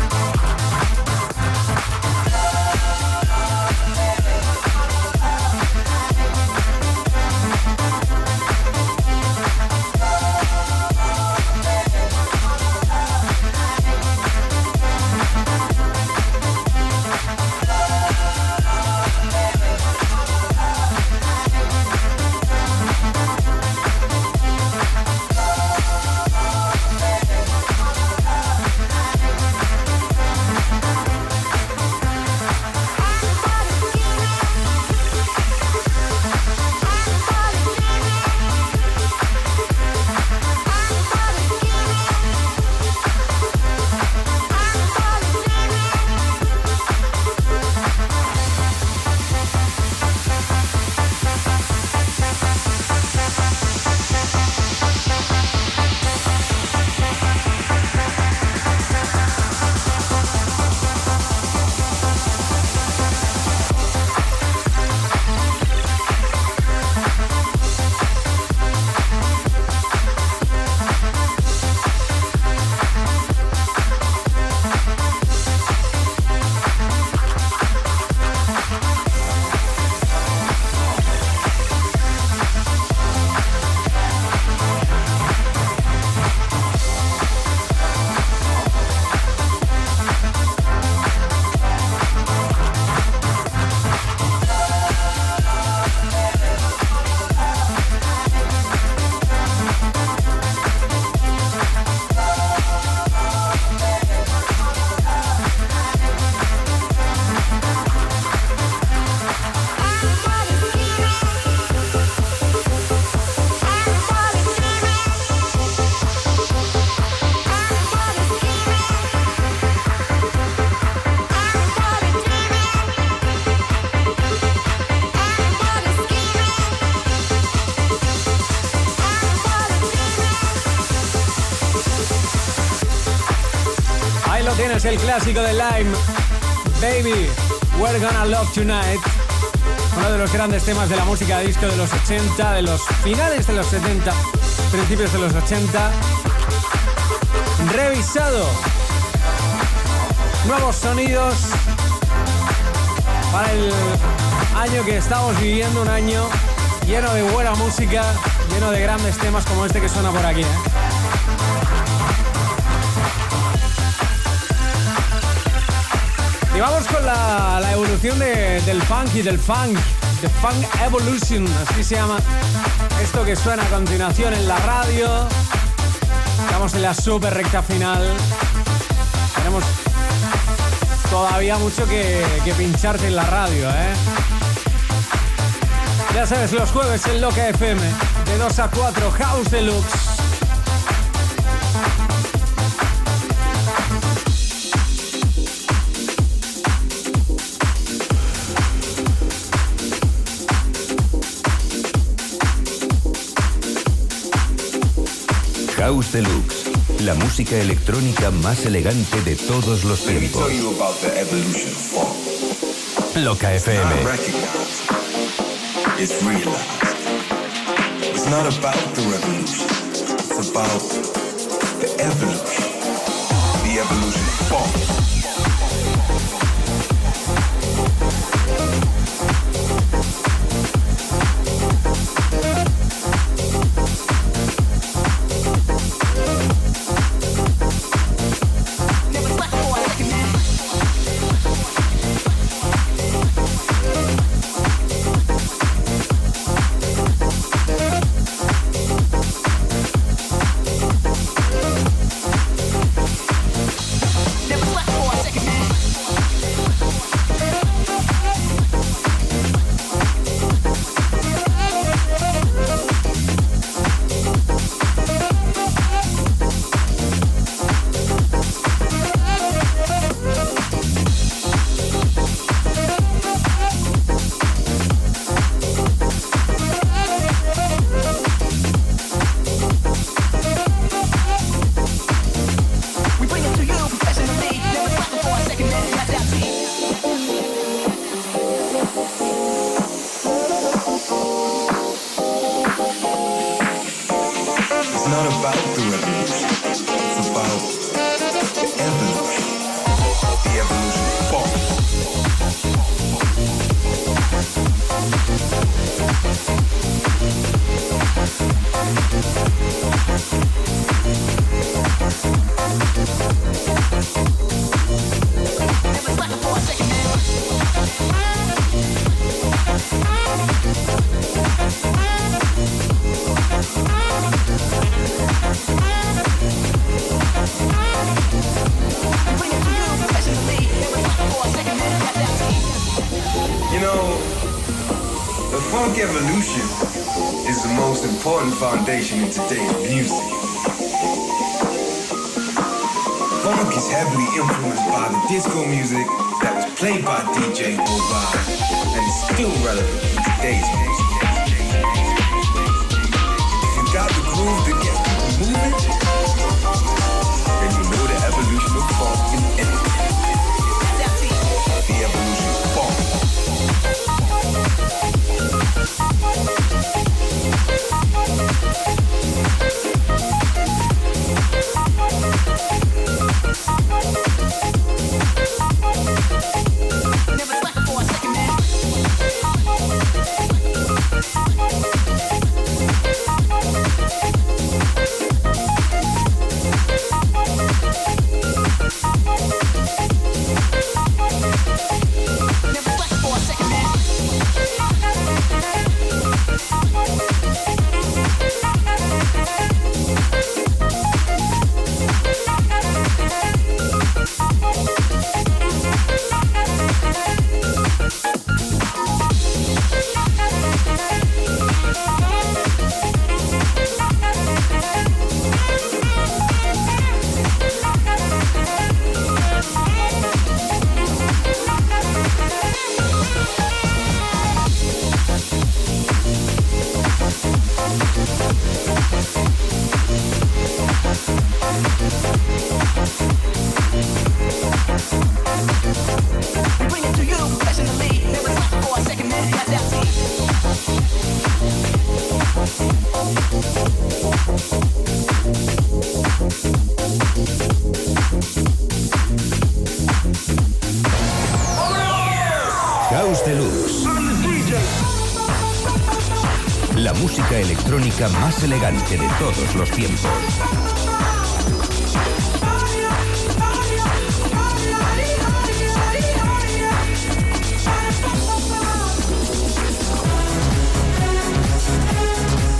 El clásico de Lime. Baby, We're Gonna Love Tonight. Uno de los grandes temas de la música disco de los 80, de los finales de los 70, principios de los 80. Revisado. Nuevos sonidos para el año que estamos viviendo, un año lleno de buena música, lleno de grandes temas como este que suena por aquí. ¿eh? Y vamos con la, evolución de- del funk y del funk The Funk Evolution, así se llama esto que suena a continuación en la radio. Estamos en la super recta final. Tenemos todavía mucho que, que pincharte en la radio, ¿eh? Ya sabes, los jueves en Loca FM, de 2 a 4, House Deluxe. House Deluxe, la música electrónica más elegante de todos los tiempos. Loca FM. It's realized. It's not about the revolution. It's about the evolution. The evolution of funk. Foundation in today's music. Funk is heavily influenced by the disco music that was played by DJ Mobile and is still relevant elegante de todos los tiempos.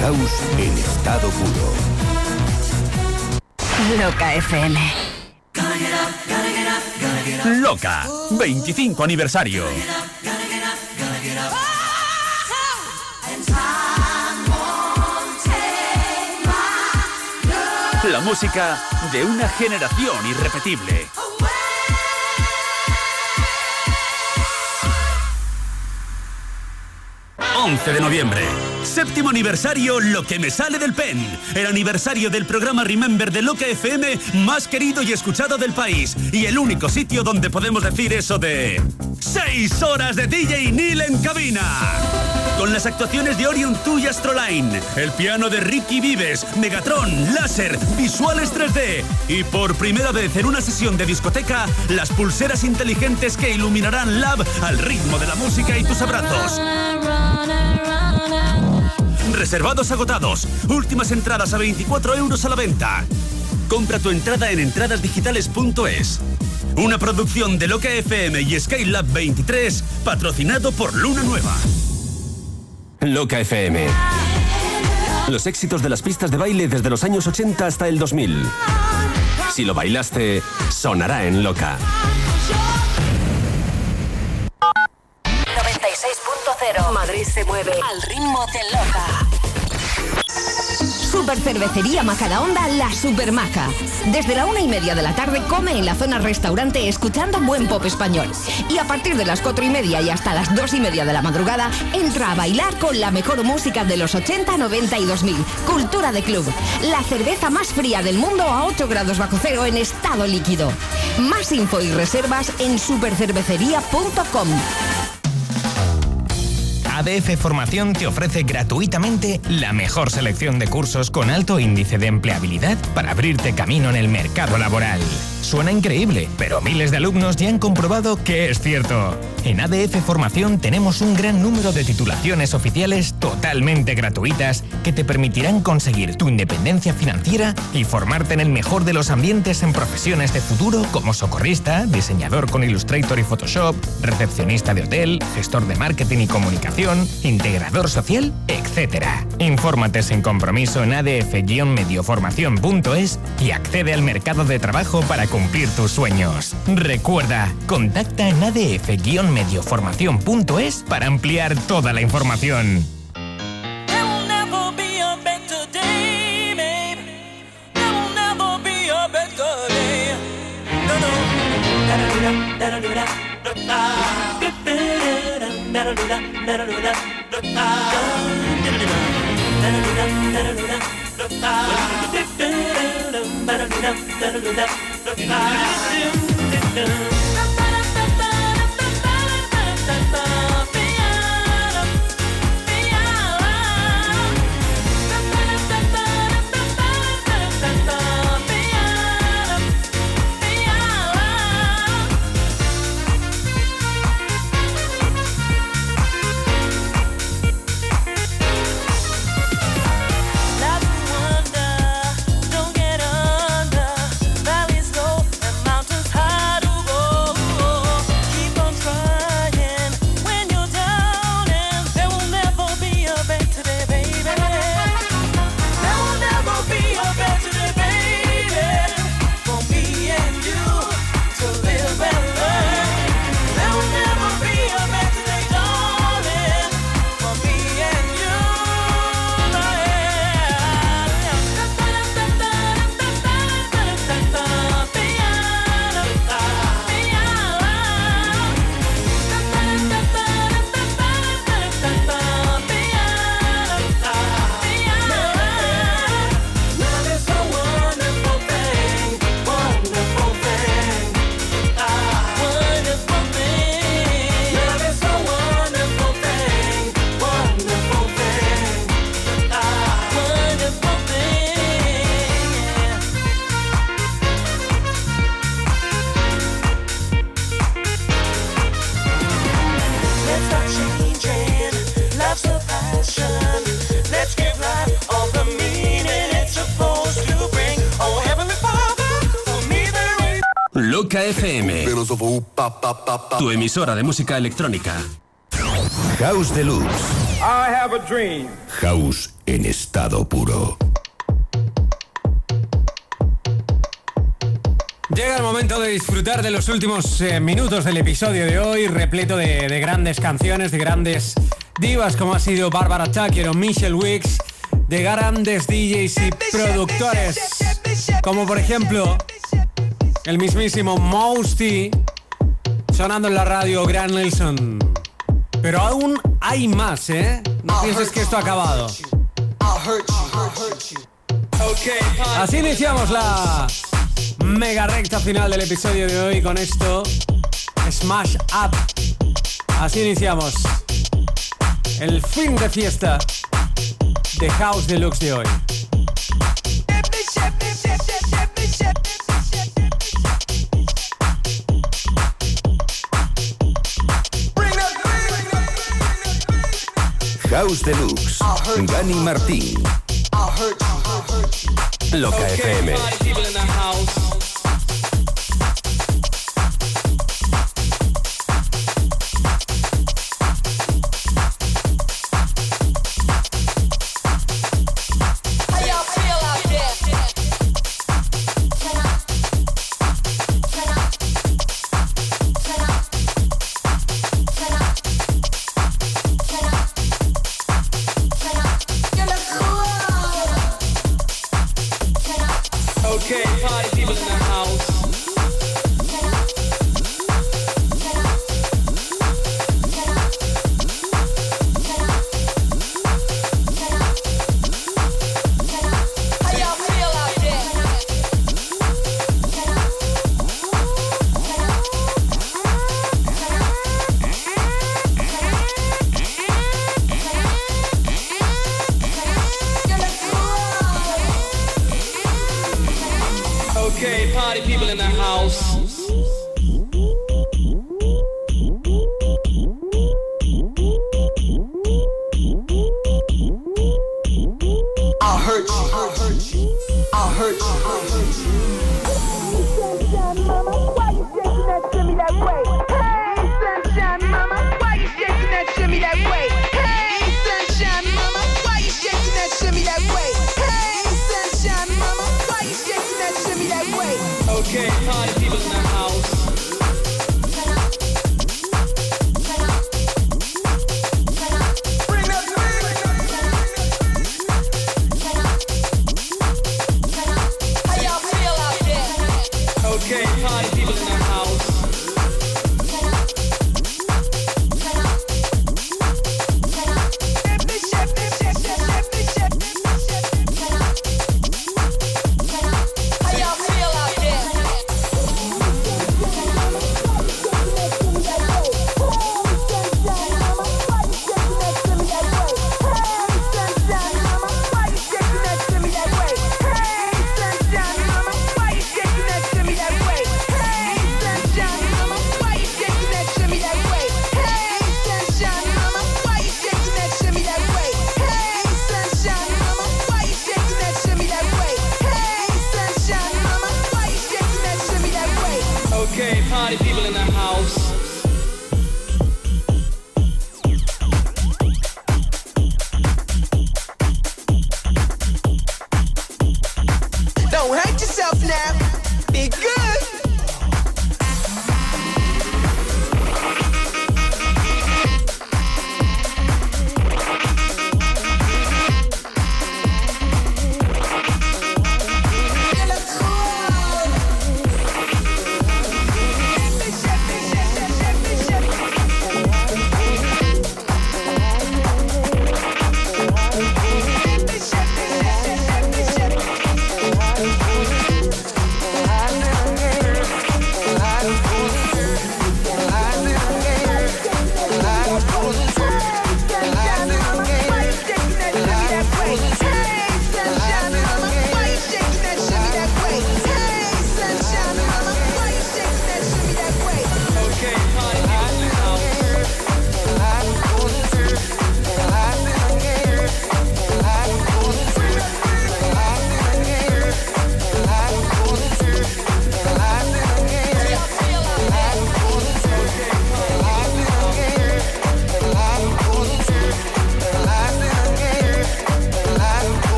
House en estado puro. Loca FM. Loca, 25 aniversario. Música de una generación irrepetible. ...11 de noviembre... ...séptimo aniversario Lo que me sale del pen... ...el aniversario del programa Remember de Loca FM... ...más querido y escuchado del país... ...y el único sitio donde podemos decir eso de... ¡Seis horas de DJ Neil en cabina! Con las actuaciones de Orion 2 y Astroline, el piano de Ricky Vives, Megatron, láser, visuales 3D y por primera vez en una sesión de discoteca, las pulseras inteligentes que iluminarán Lab al ritmo de la música y tus abrazos. Reservados agotados. Últimas entradas a 24 euros a la venta. Compra tu entrada en entradasdigitales.es. Una producción de Loca FM y Skylab 23, patrocinado por Luna Nueva. Loca FM. Los éxitos de las pistas de baile desde los años 80 hasta el 2000. Si lo bailaste, sonará en Loca. 96.0 Madrid se mueve al ritmo de Loca. Super Cervecería Majadahonda La Supermaja. Desde la una y media de la tarde come en la zona restaurante escuchando buen pop español. Y a partir de las cuatro y media y hasta las dos y media de la madrugada, entra a bailar con la mejor música de los 80, 90 y 2000. Cultura de club. La cerveza más fría del mundo a 8 grados bajo cero en estado líquido. Más info y reservas en supercervecería.com. ADF Formación te ofrece gratuitamente la mejor selección de cursos con alto índice de empleabilidad para abrirte camino en el mercado laboral. Suena increíble, pero miles de alumnos ya han comprobado que es cierto. En ADF Formación tenemos un gran número de titulaciones oficiales totalmente gratuitas que te permitirán conseguir tu independencia financiera y formarte en el mejor de los ambientes en profesiones de futuro como socorrista, diseñador con Illustrator y Photoshop, recepcionista de hotel, gestor de marketing y comunicación, integrador social, etc. Infórmate sin compromiso en adf-medioformación.es y accede al mercado de trabajo para cumplir tus sueños. Recuerda, contacta en adf-medioformación.es para ampliar toda la información. da da da da Tu emisora de música electrónica. House Deluxe. I have a dream. House en estado puro. Llega el momento de disfrutar de los últimos eh, minutos del episodio de hoy, repleto de, de grandes canciones, de grandes divas como ha sido Barbara Tucker o Michelle Wicks, de grandes DJs y productores, como por ejemplo el mismísimo Mousty, sonando en la radio Gran Nelson. Pero aún hay más, ¿eh? No pienses que esto ha acabado. Así iniciamos la mega recta final del episodio de hoy con esto. Smash Up. Así iniciamos el fin de fiesta de House Deluxe de hoy. House Deluxe. Gani Martín. Loca FM.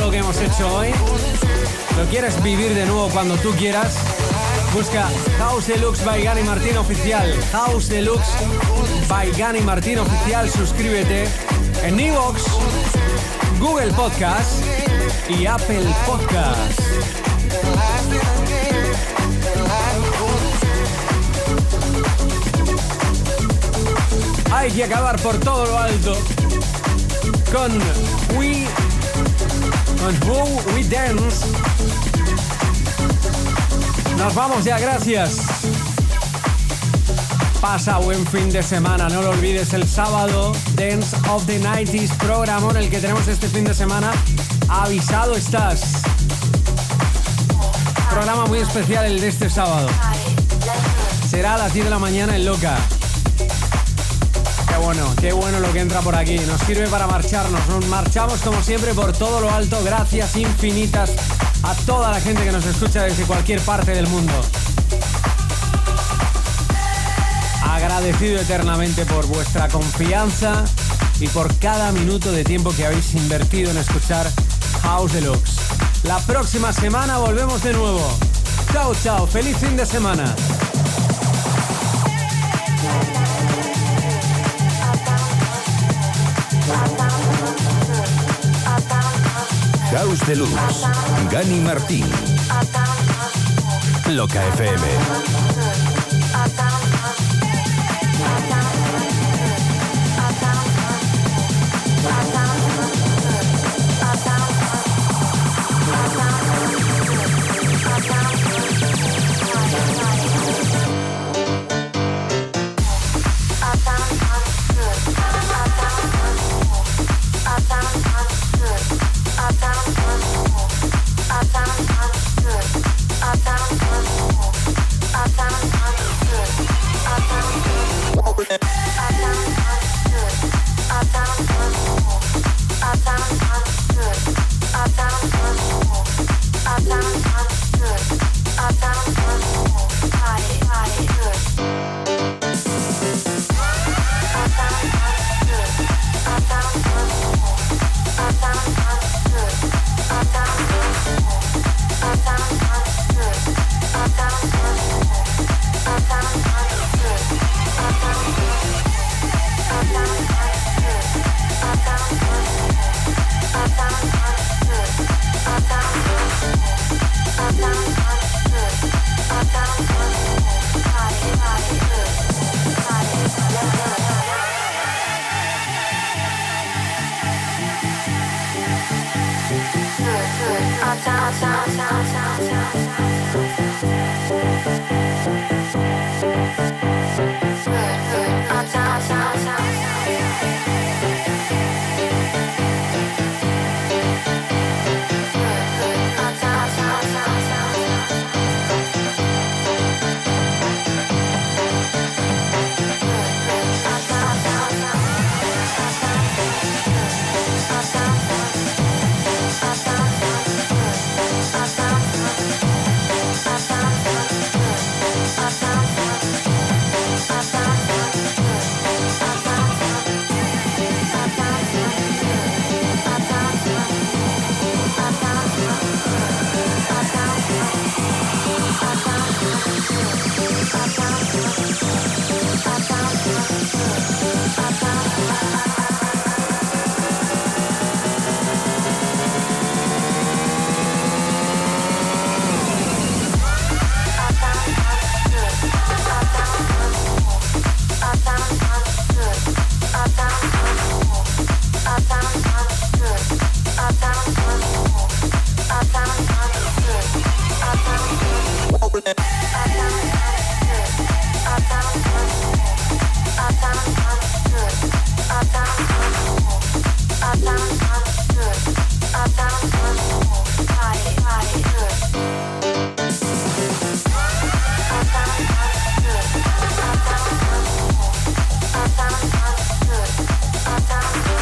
Lo que hemos hecho hoy? ¿Lo quieres vivir de nuevo cuando tú quieras? Busca House Deluxe by Gani Martín Oficial. House Deluxe by Gani Martín Oficial. Suscríbete en Evox, Google Podcast y Apple Podcast. Hay que acabar por todo lo alto con We con Who We Dance. Nos vamos ya, gracias. Pasa buen fin de semana, no lo olvides el sábado Dance of the 90s programa en el que tenemos este fin de semana. Avisado estás. Programa muy especial el de este sábado. Será a las 10 de la mañana en Loca. Bueno, qué bueno lo que entra por aquí. Nos sirve para marcharnos. Nos marchamos como siempre por todo lo alto. Gracias infinitas a toda la gente que nos escucha desde cualquier parte del mundo. Agradecido eternamente por vuestra confianza y por cada minuto de tiempo que habéis invertido en escuchar House Deluxe. La próxima semana volvemos de nuevo. Chao, chao. Feliz fin de semana. House Deluxe. Gani Martín. Loca FM.